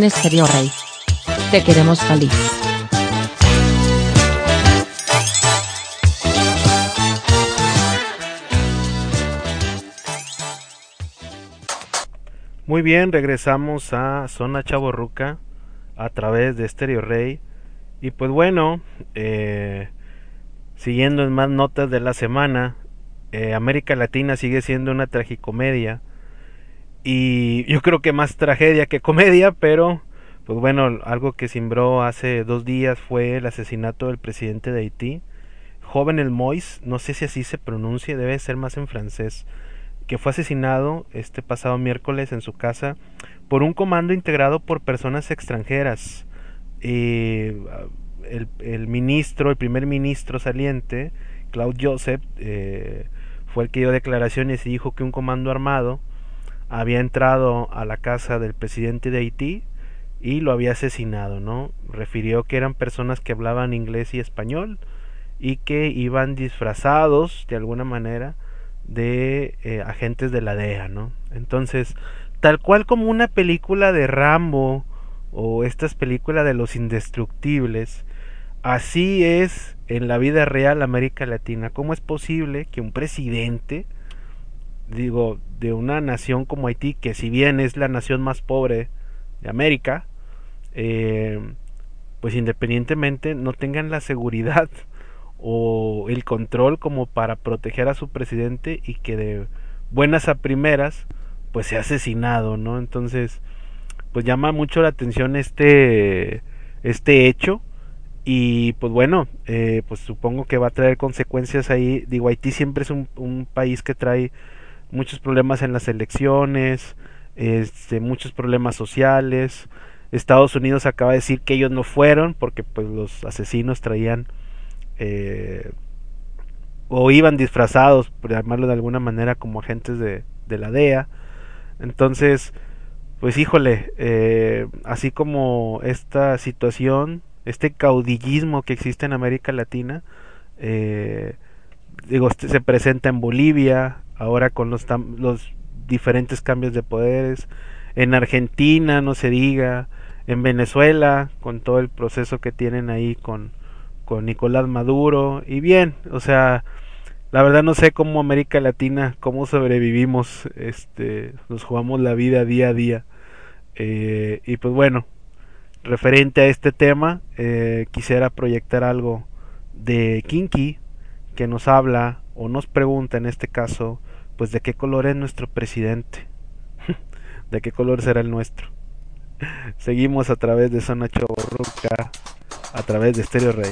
En Estéreo Rey. Te queremos feliz. Muy bien, regresamos a Zona Chaborruca a través de Stereo Rey. Y pues bueno, eh, siguiendo en más notas de la semana, eh, América Latina sigue siendo una tragicomedia. Y yo creo que más tragedia que comedia, pero pues bueno, algo que cimbró hace dos días fue el asesinato del presidente de Haití, joven el Mois, no sé si así se pronuncia, debe ser más en francés, que fue asesinado este pasado miércoles en su casa por un comando integrado por personas extranjeras. Eh, el, el, ministro, el primer ministro saliente, Claude Joseph, eh, fue el que dio declaraciones y dijo que un comando armado había entrado a la casa del presidente de Haití y lo había asesinado, ¿no? Refirió que eran personas que hablaban inglés y español y que iban disfrazados de alguna manera de eh, agentes de la DEA, ¿no? Entonces, tal cual como una película de Rambo o estas películas de los indestructibles, así es en la vida real América Latina. ¿Cómo es posible que un presidente, digo, de una nación como Haití, que si bien es la nación más pobre de América, eh, pues independientemente no tengan la seguridad o el control como para proteger a su presidente y que de buenas a primeras pues sea asesinado, ¿no? Entonces, pues llama mucho la atención este este hecho y pues bueno, eh, pues supongo que va a traer consecuencias ahí. Digo, Haití siempre es un, un país que trae muchos problemas en las elecciones, este, muchos problemas sociales. Estados Unidos acaba de decir que ellos no fueron porque pues los asesinos traían eh, o iban disfrazados, por llamarlo de alguna manera, como agentes de, la DEA. Entonces, pues híjole, eh, así como esta situación, este caudillismo que existe en América Latina, eh, digo, se presenta en Bolivia, ahora con los, los diferentes cambios de poderes, en Argentina, no se diga, en Venezuela, con todo el proceso que tienen ahí con, con Nicolás Maduro, y bien, o sea, la verdad no sé cómo América Latina, cómo sobrevivimos, este, nos jugamos la vida día a día. Eh, y pues bueno, referente a este tema, eh, quisiera proyectar algo de Kinky, que nos habla o nos pregunta en este caso, pues de qué color es nuestro presidente, de qué color será el nuestro. Seguimos a través de Zona Choborruca, a través de Stereo Rey.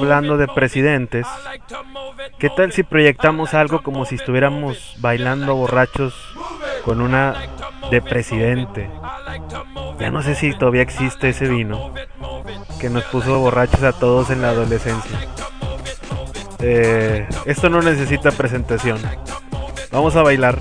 hablando de presidentes, ¿qué tal si proyectamos algo como si estuviéramos bailando borrachos con una de presidente? Ya no sé si todavía existe ese vino que nos puso borrachos a todos en la adolescencia. Eh, esto no necesita presentación. Vamos a bailar.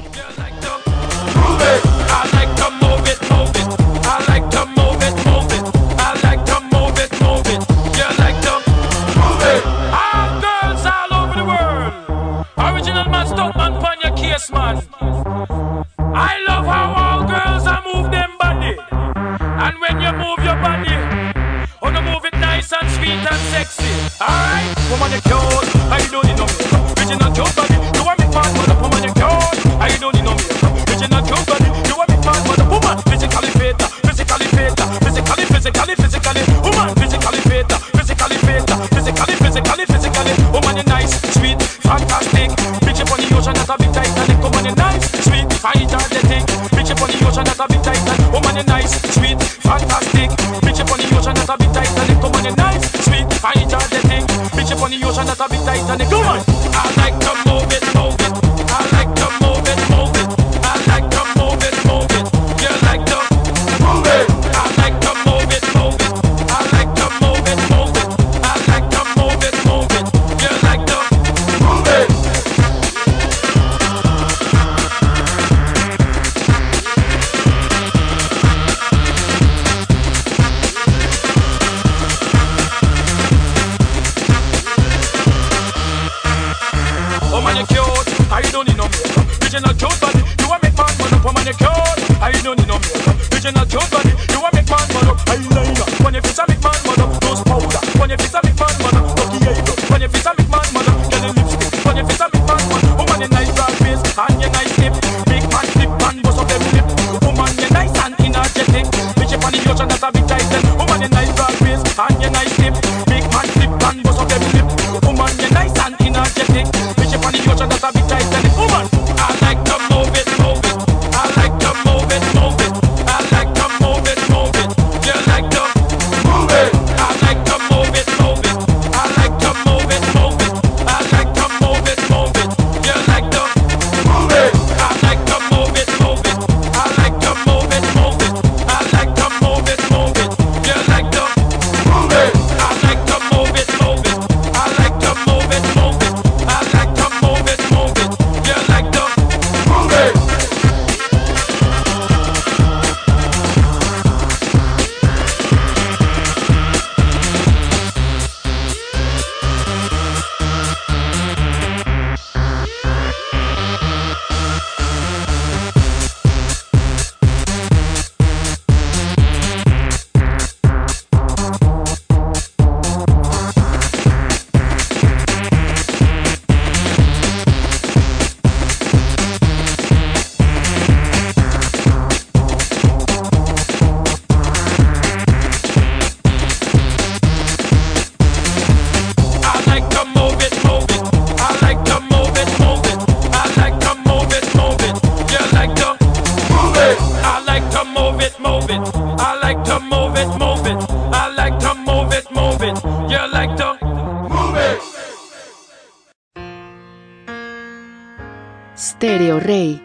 rey,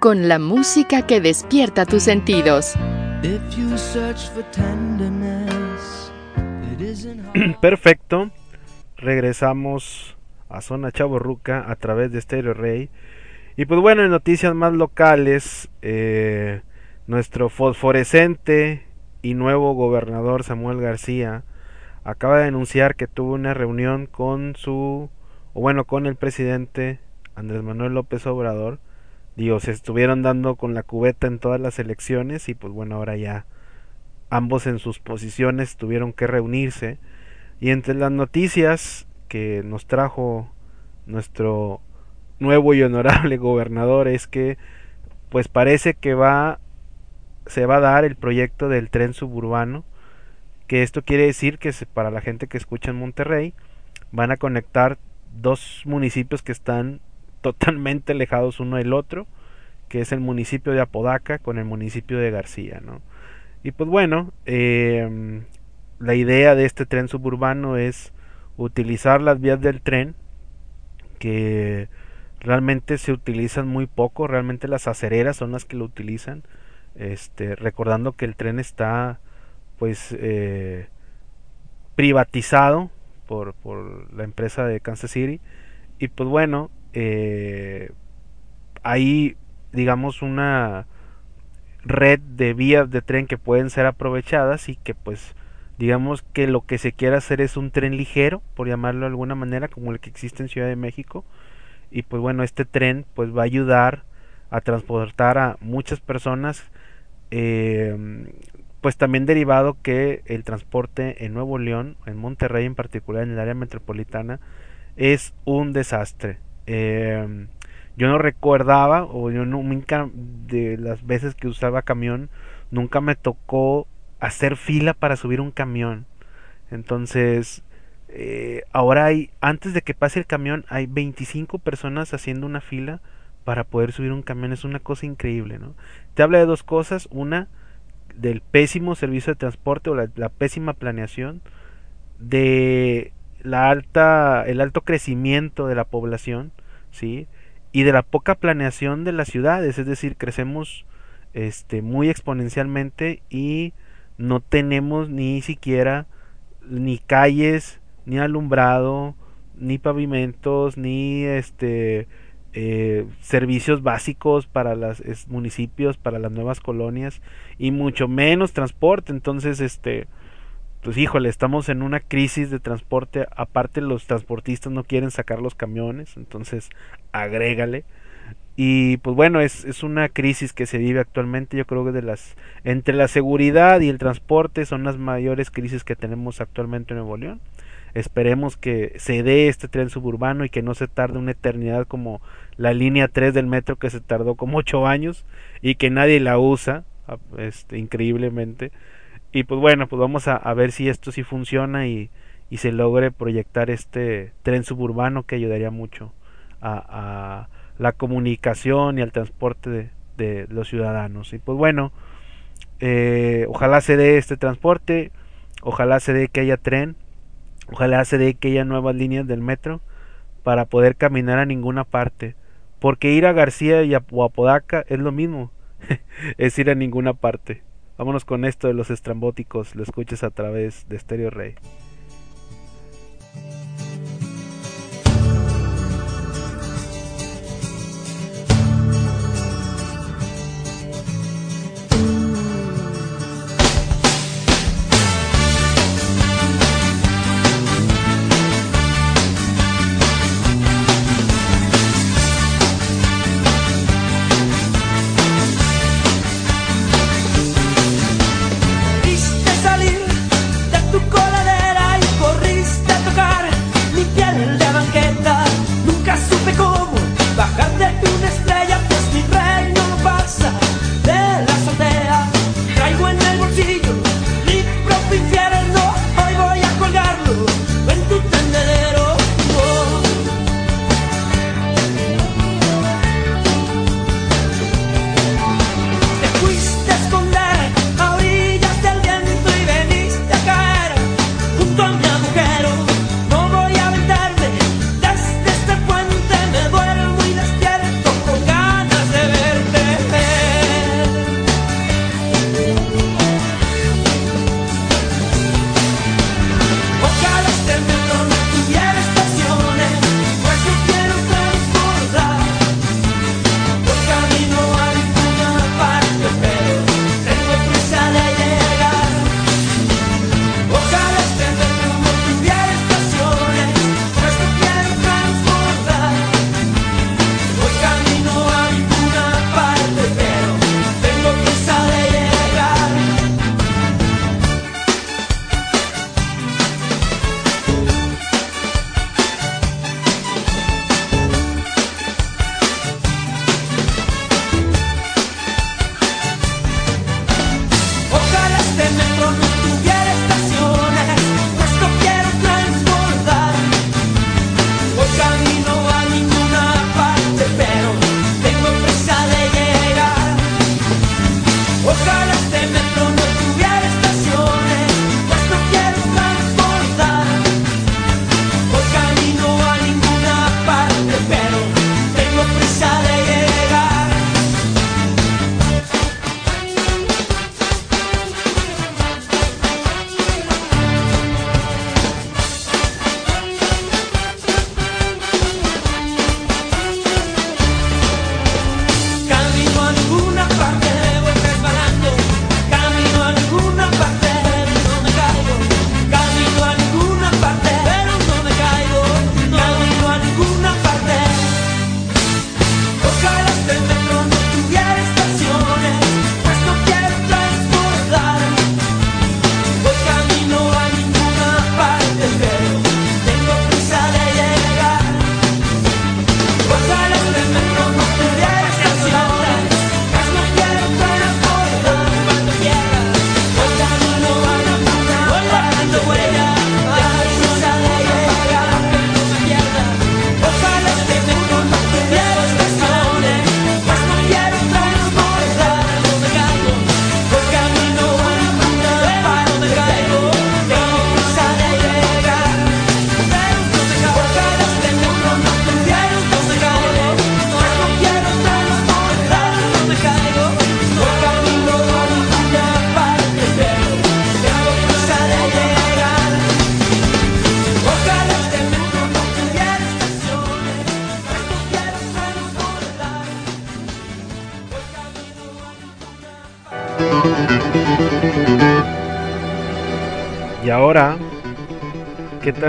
con la música que despierta tus sentidos. Perfecto, regresamos a Zona Chaborruca a través de Stereo Rey. Y pues bueno, en noticias más locales, eh, nuestro fosforescente y nuevo gobernador Samuel García acaba de anunciar que tuvo una reunión con su, o bueno, con el presidente Andrés Manuel López Obrador, digo, se estuvieron dando con la cubeta en todas las elecciones y pues bueno, ahora ya ambos en sus posiciones tuvieron que reunirse. Y entre las noticias que nos trajo nuestro nuevo y honorable gobernador es que pues parece que va se va a dar el proyecto del tren suburbano, que esto quiere decir que para la gente que escucha en Monterrey van a conectar dos municipios que están totalmente alejados uno del otro, que es el municipio de Apodaca con el municipio de García, ¿no? Y pues bueno, em, la idea de este tren suburbano es utilizar las vías del tren, que realmente se utilizan muy poco, realmente las acereras son las que lo utilizan, este, recordando que el tren está pues eh, privatizado por, por la empresa de Kansas City, y pues bueno, eh, hay digamos una red de vías de tren que pueden ser aprovechadas y que pues digamos que lo que se quiere hacer es un tren ligero, por llamarlo de alguna manera, como el que existe en Ciudad de México. Y pues bueno, este tren pues va a ayudar a transportar a muchas personas, eh, pues también derivado que el transporte en Nuevo León, en Monterrey en particular, en el área metropolitana, es un desastre. Eh, yo no recordaba, o yo nunca, de las veces que usaba camión, nunca me tocó hacer fila para subir un camión. Entonces, eh, ahora hay, antes de que pase el camión, hay 25 personas haciendo una fila para poder subir un camión. Es una cosa increíble, ¿no? Te habla de dos cosas. Una, del pésimo servicio de transporte o la pésima planeación. De la alta, el alto crecimiento de la población, ¿sí? Y de la poca planeación de las ciudades. Es decir, crecemos este, muy exponencialmente y no tenemos ni siquiera ni calles, ni alumbrado, ni pavimentos, ni este eh, servicios básicos para los municipios, para las nuevas colonias y mucho menos transporte. Entonces, este, pues híjole, estamos en una crisis de transporte. Aparte, los transportistas no quieren sacar los camiones, entonces agrégale. Y pues bueno, es, es una crisis que se vive actualmente. Yo creo que de las entre la seguridad y el transporte son las mayores crisis que tenemos actualmente en Nuevo León. Esperemos que se dé este tren suburbano y que no se tarde una eternidad como la línea 3 del metro que se tardó como 8 años y que nadie la usa, este, increíblemente. Y pues bueno, pues vamos a, a ver si esto sí funciona y, y, se logre proyectar este tren suburbano que ayudaría mucho a, a la comunicación y al transporte de, de, los ciudadanos. Y pues bueno, eh, ojalá se dé este transporte, ojalá se dé que haya tren, ojalá se dé que haya nuevas líneas del metro para poder caminar a ninguna parte. Porque ir a García y a Apodaca es lo mismo, es ir a ninguna parte. Vámonos con esto de los estrambóticos, lo escuches a través de Stereo Rey.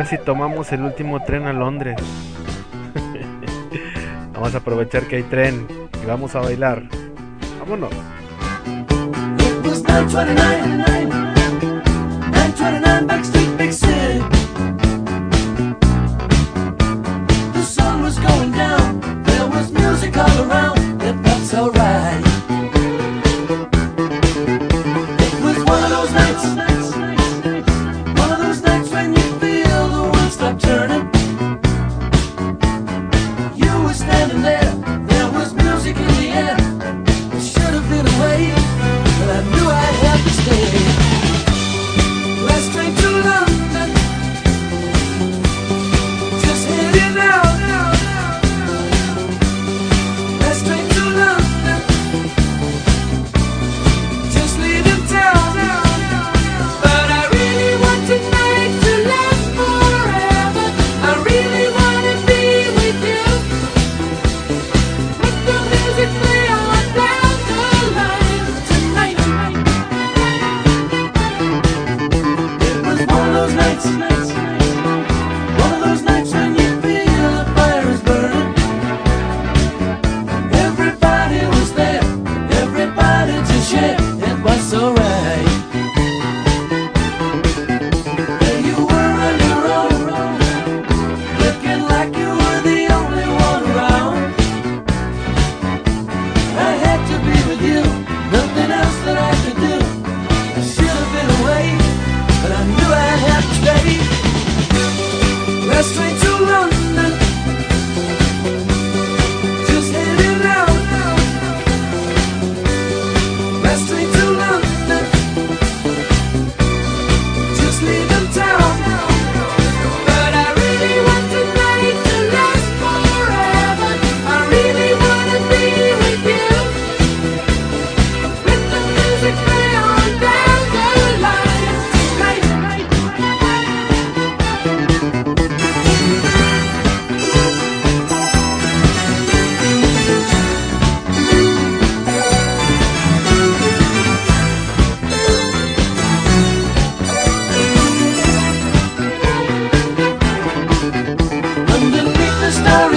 si tomamos el último tren a Londres. vamos a aprovechar que hay tren y vamos a bailar. Vámonos.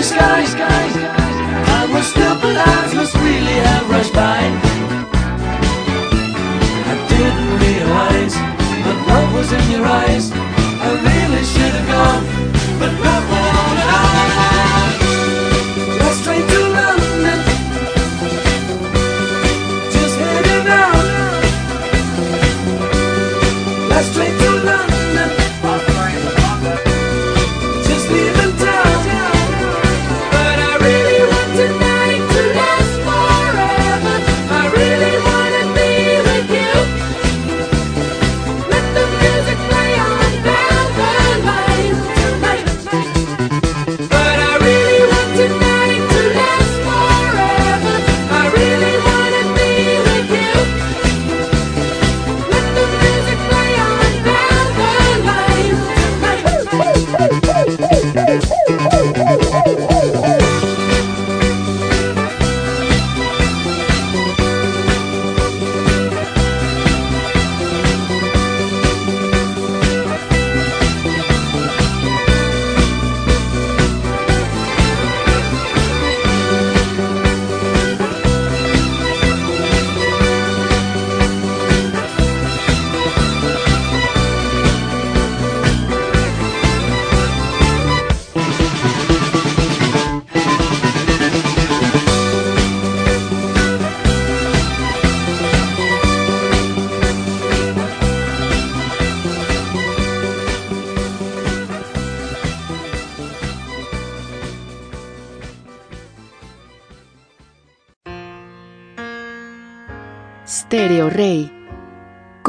the sky, sky, sky. I was stupid, I must really have rushed by. I didn't realize, but love was in your eyes. I really should have gone, but love was.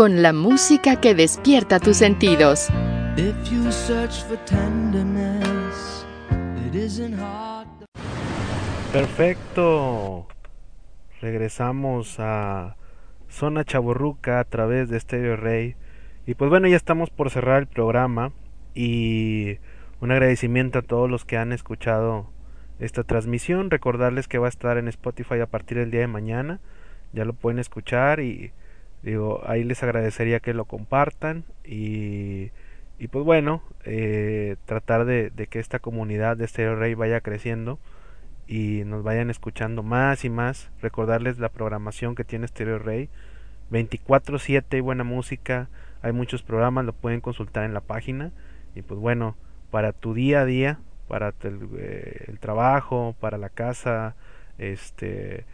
con la música que despierta tus sentidos. Perfecto. Regresamos a Zona Chaborruca a través de Stereo Rey. Y pues bueno, ya estamos por cerrar el programa. Y un agradecimiento a todos los que han escuchado esta transmisión. Recordarles que va a estar en Spotify a partir del día de mañana. Ya lo pueden escuchar y Digo, ahí les agradecería que lo compartan y, y pues bueno, eh, tratar de, que esta comunidad de Stereo Rey vaya creciendo y nos vayan escuchando más y más. Recordarles la programación que tiene Stereo Rey. 24/7 hay buena música, hay muchos programas, lo pueden consultar en la página. Y pues bueno, para tu día a día, para el, eh, el trabajo, para la casa, este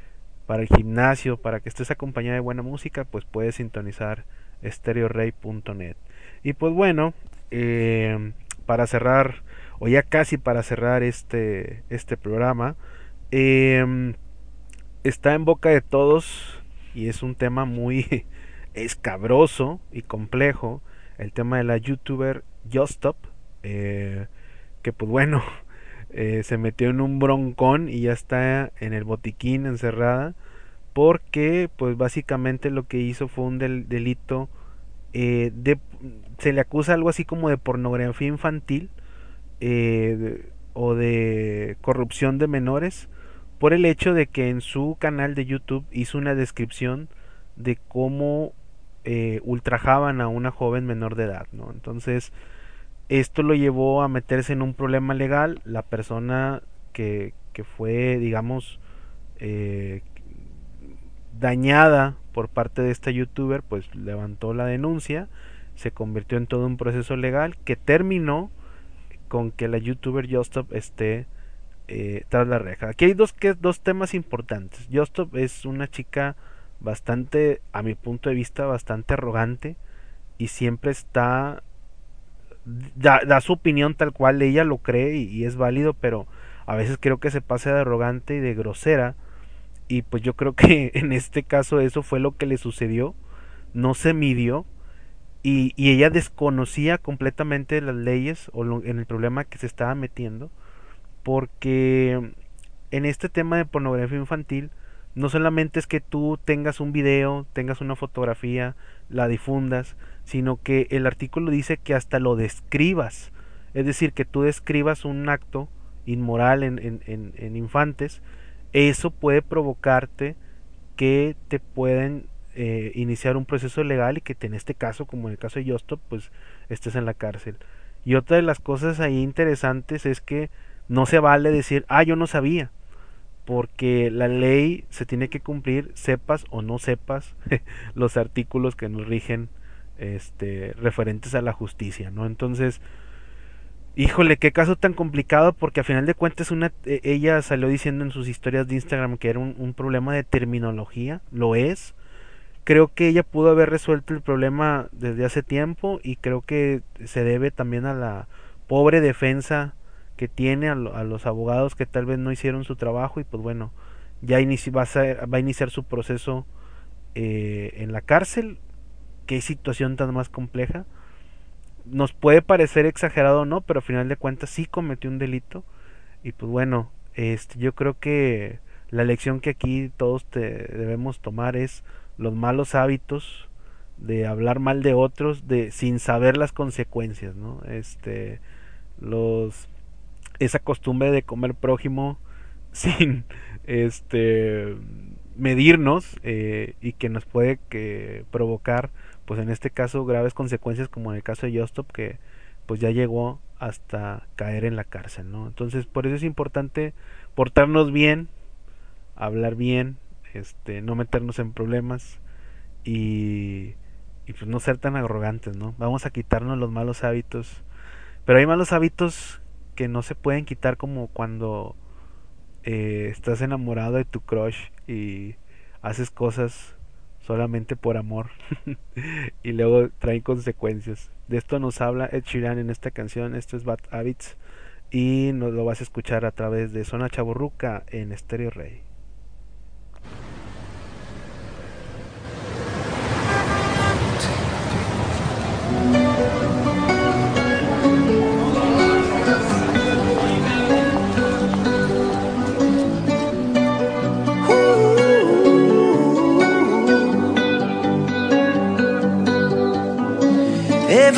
para el gimnasio, para que estés acompañado de buena música, pues puedes sintonizar stereorey.net. Y pues bueno, eh, para cerrar, o ya casi para cerrar este, este programa, eh, está en boca de todos y es un tema muy escabroso y complejo, el tema de la youtuber Justop, eh, que pues bueno, eh, se metió en un broncón y ya está en el botiquín encerrada porque pues básicamente lo que hizo fue un del- delito eh, se le acusa algo así como de pornografía infantil eh, o de corrupción de menores por el hecho de que en su canal de YouTube hizo una descripción de cómo eh, ultrajaban a una joven menor de edad, ¿no? Entonces, esto lo llevó a meterse en un problema legal. La persona que, que fue, digamos, eh, dañada por parte de esta youtuber, pues levantó la denuncia, se convirtió en todo un proceso legal que terminó con que la youtuber Justop esté eh, tras la reja. Aquí hay dos, que, dos temas importantes. Justop es una chica bastante, a mi punto de vista, bastante arrogante y siempre está da, su opinión tal cual ella lo cree y, es válido, pero a veces creo que se pasa de arrogante y de grosera. Y pues yo creo que en este caso eso fue lo que le sucedió, no se midió. Y, y ella desconocía completamente las leyes o lo- en el problema que se estaba metiendo. Porque en este tema de pornografía infantil no solamente es que tú tengas un video, tengas una fotografía, la difundas, sino que el artículo dice que hasta lo describas, es decir, que tú describas un acto inmoral en, en- en- en infantes, eso puede provocarte que te pueden eh, iniciar un proceso legal y que en este caso, como en el caso de Justop, pues estés en la cárcel. Y otra de las cosas ahí interesantes es que no se vale decir, ah, yo no sabía, porque la ley se tiene que cumplir, sepas o no sepas los artículos que nos rigen este referentes a la justicia, ¿no? Entonces, híjole, qué caso tan complicado porque a final de cuentas una e- ella salió diciendo en sus historias de Instagram que era un, un problema de terminología, lo es. Creo que ella pudo haber resuelto el problema desde hace tiempo y creo que se debe también a la pobre defensa que tiene a, a los abogados que tal vez no hicieron su trabajo y pues bueno, ya va a iniciar su proceso eh, en la cárcel. Qué situación tan más compleja. Nos puede parecer exagerado o no, pero al final de cuentas sí cometió un delito. Y pues bueno, este, yo creo que la lección que aquí todos te- debemos tomar es los malos hábitos de hablar mal de otros de sin saber las consecuencias, ¿no? Este los esa costumbre de comer prójimo sin este medirnos eh, y que nos puede que provocar pues en este caso graves consecuencias como en el caso de Justop que pues ya llegó hasta caer en la cárcel no entonces por eso es importante portarnos bien hablar bien este no meternos en problemas y y pues no ser tan arrogantes no vamos a quitarnos los malos hábitos pero hay malos hábitos que no se pueden quitar como cuando eh, estás enamorado de tu crush y haces cosas solamente por amor y luego traen consecuencias. De esto nos habla Ed Sheeran en esta canción, esto es Bad Habits y nos lo vas a escuchar a través de Zona Chaburruca en Stereo Rey.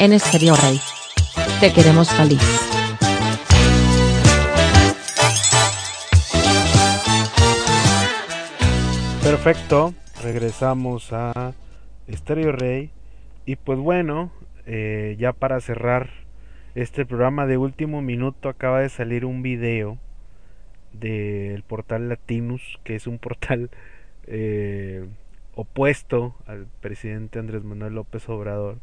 En serio, Rey. Te queremos feliz. Perfecto, regresamos a Stereo Rey. Y pues bueno, eh, ya para cerrar este programa de último minuto acaba de salir un video del portal Latinus, que es un portal eh, opuesto al presidente Andrés Manuel López Obrador,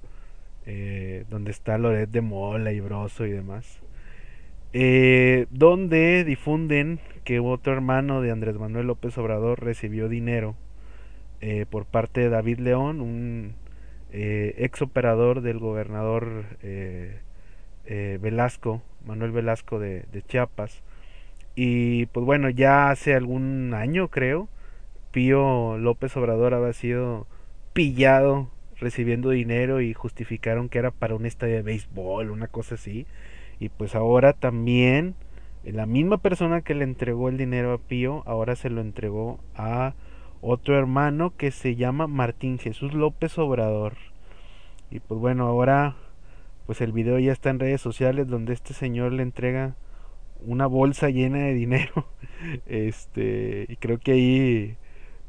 eh, donde está Loret de Mola y Broso y demás, eh, donde difunden que otro hermano de Andrés Manuel López Obrador recibió dinero eh, por parte de David León, un eh, ex operador del gobernador eh, Velasco, Manuel Velasco de, de Chiapas. Y pues bueno, ya hace algún año creo, Pío López Obrador había sido pillado recibiendo dinero y justificaron que era para un estadio de béisbol, una cosa así. Y pues ahora también eh, la misma persona que le entregó el dinero a Pío, ahora se lo entregó a otro hermano que se llama Martín Jesús López Obrador. Y pues bueno, ahora pues el video ya está en redes sociales donde este señor le entrega una bolsa llena de dinero. Este, y creo que ahí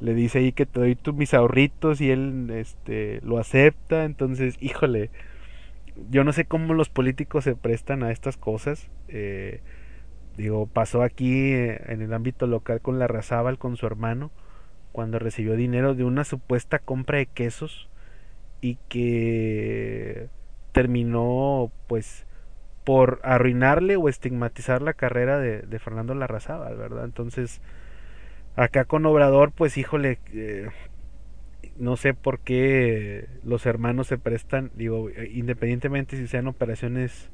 le dice ahí que te doy tú mis ahorritos y él este lo acepta, entonces, híjole, yo no sé cómo los políticos se prestan a estas cosas. eh, digo, pasó aquí eh, en el ámbito local con la Razábal con su hermano cuando recibió dinero de una supuesta compra de quesos y que terminó pues por arruinarle o estigmatizar la carrera de, de Fernando Larrazábal, ¿verdad? Entonces, acá con Obrador, pues híjole, eh, no sé por qué los hermanos se prestan, digo, independientemente si sean operaciones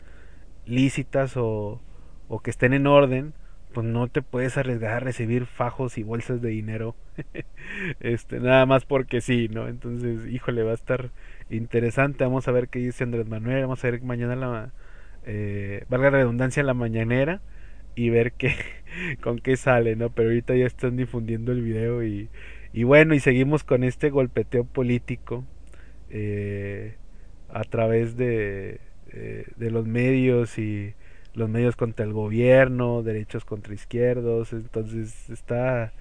lícitas o, o que estén en orden, pues no te puedes arriesgar a recibir fajos y bolsas de dinero, este, nada más porque sí, ¿no? Entonces, híjole, va a estar interesante, vamos a ver qué dice Andrés Manuel, vamos a ver mañana la, eh, valga la redundancia, la mañanera y ver qué, con qué sale, ¿no? Pero ahorita ya están difundiendo el video y, y bueno, y seguimos con este golpeteo político eh, a través de, eh, de los medios y los medios contra el gobierno, derechos contra izquierdos, entonces está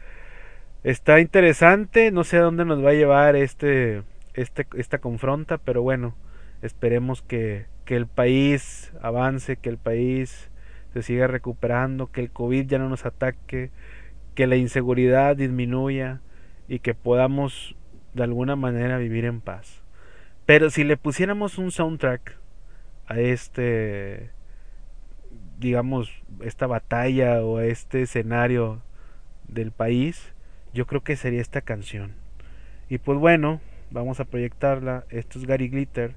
está interesante, no sé a dónde nos va a llevar este este esta confronta, pero bueno, esperemos que, que el país avance, que el país se siga recuperando, que el COVID ya no nos ataque, que la inseguridad disminuya y que podamos de alguna manera vivir en paz. Pero si le pusiéramos un soundtrack a este digamos esta batalla o a este escenario del país, yo creo que sería esta canción. Y pues bueno, vamos a proyectarla. Esto es Gary Glitter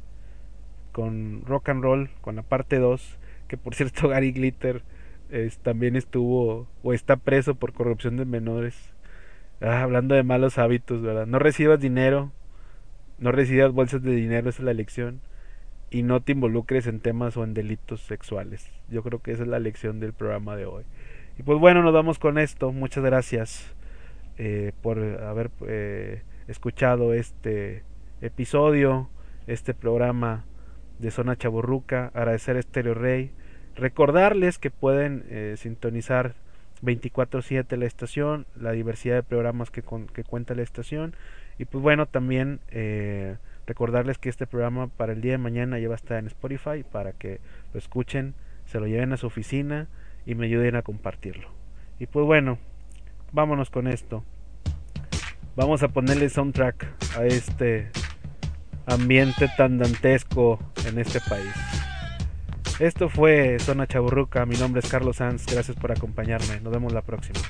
con rock and roll, con la parte 2, que por cierto Gary Glitter también estuvo o está preso por corrupción de menores. Ah, hablando de malos hábitos, ¿verdad? No recibas dinero, no recibas bolsas de dinero, esa es la lección. Y no te involucres en temas o en delitos sexuales. Yo creo que esa es la lección del programa de hoy. Y pues bueno, nos vamos con esto. Muchas gracias eh, por haber eh, escuchado este episodio, este programa de Zona Chaburruca. Agradecer a Estéreo Rey. Recordarles que pueden eh, sintonizar 24/7 la estación, la diversidad de programas que, que cuenta la estación. Y pues bueno, también eh, recordarles que este programa para el día de mañana ya va a estar en Spotify para que lo escuchen, se lo lleven a su oficina y me ayuden a compartirlo. Y pues bueno, vámonos con esto. Vamos a ponerle soundtrack a este ambiente tan dantesco en este país. Esto fue Zona Chaburruca, mi nombre es Carlos Sanz, gracias por acompañarme, nos vemos la próxima.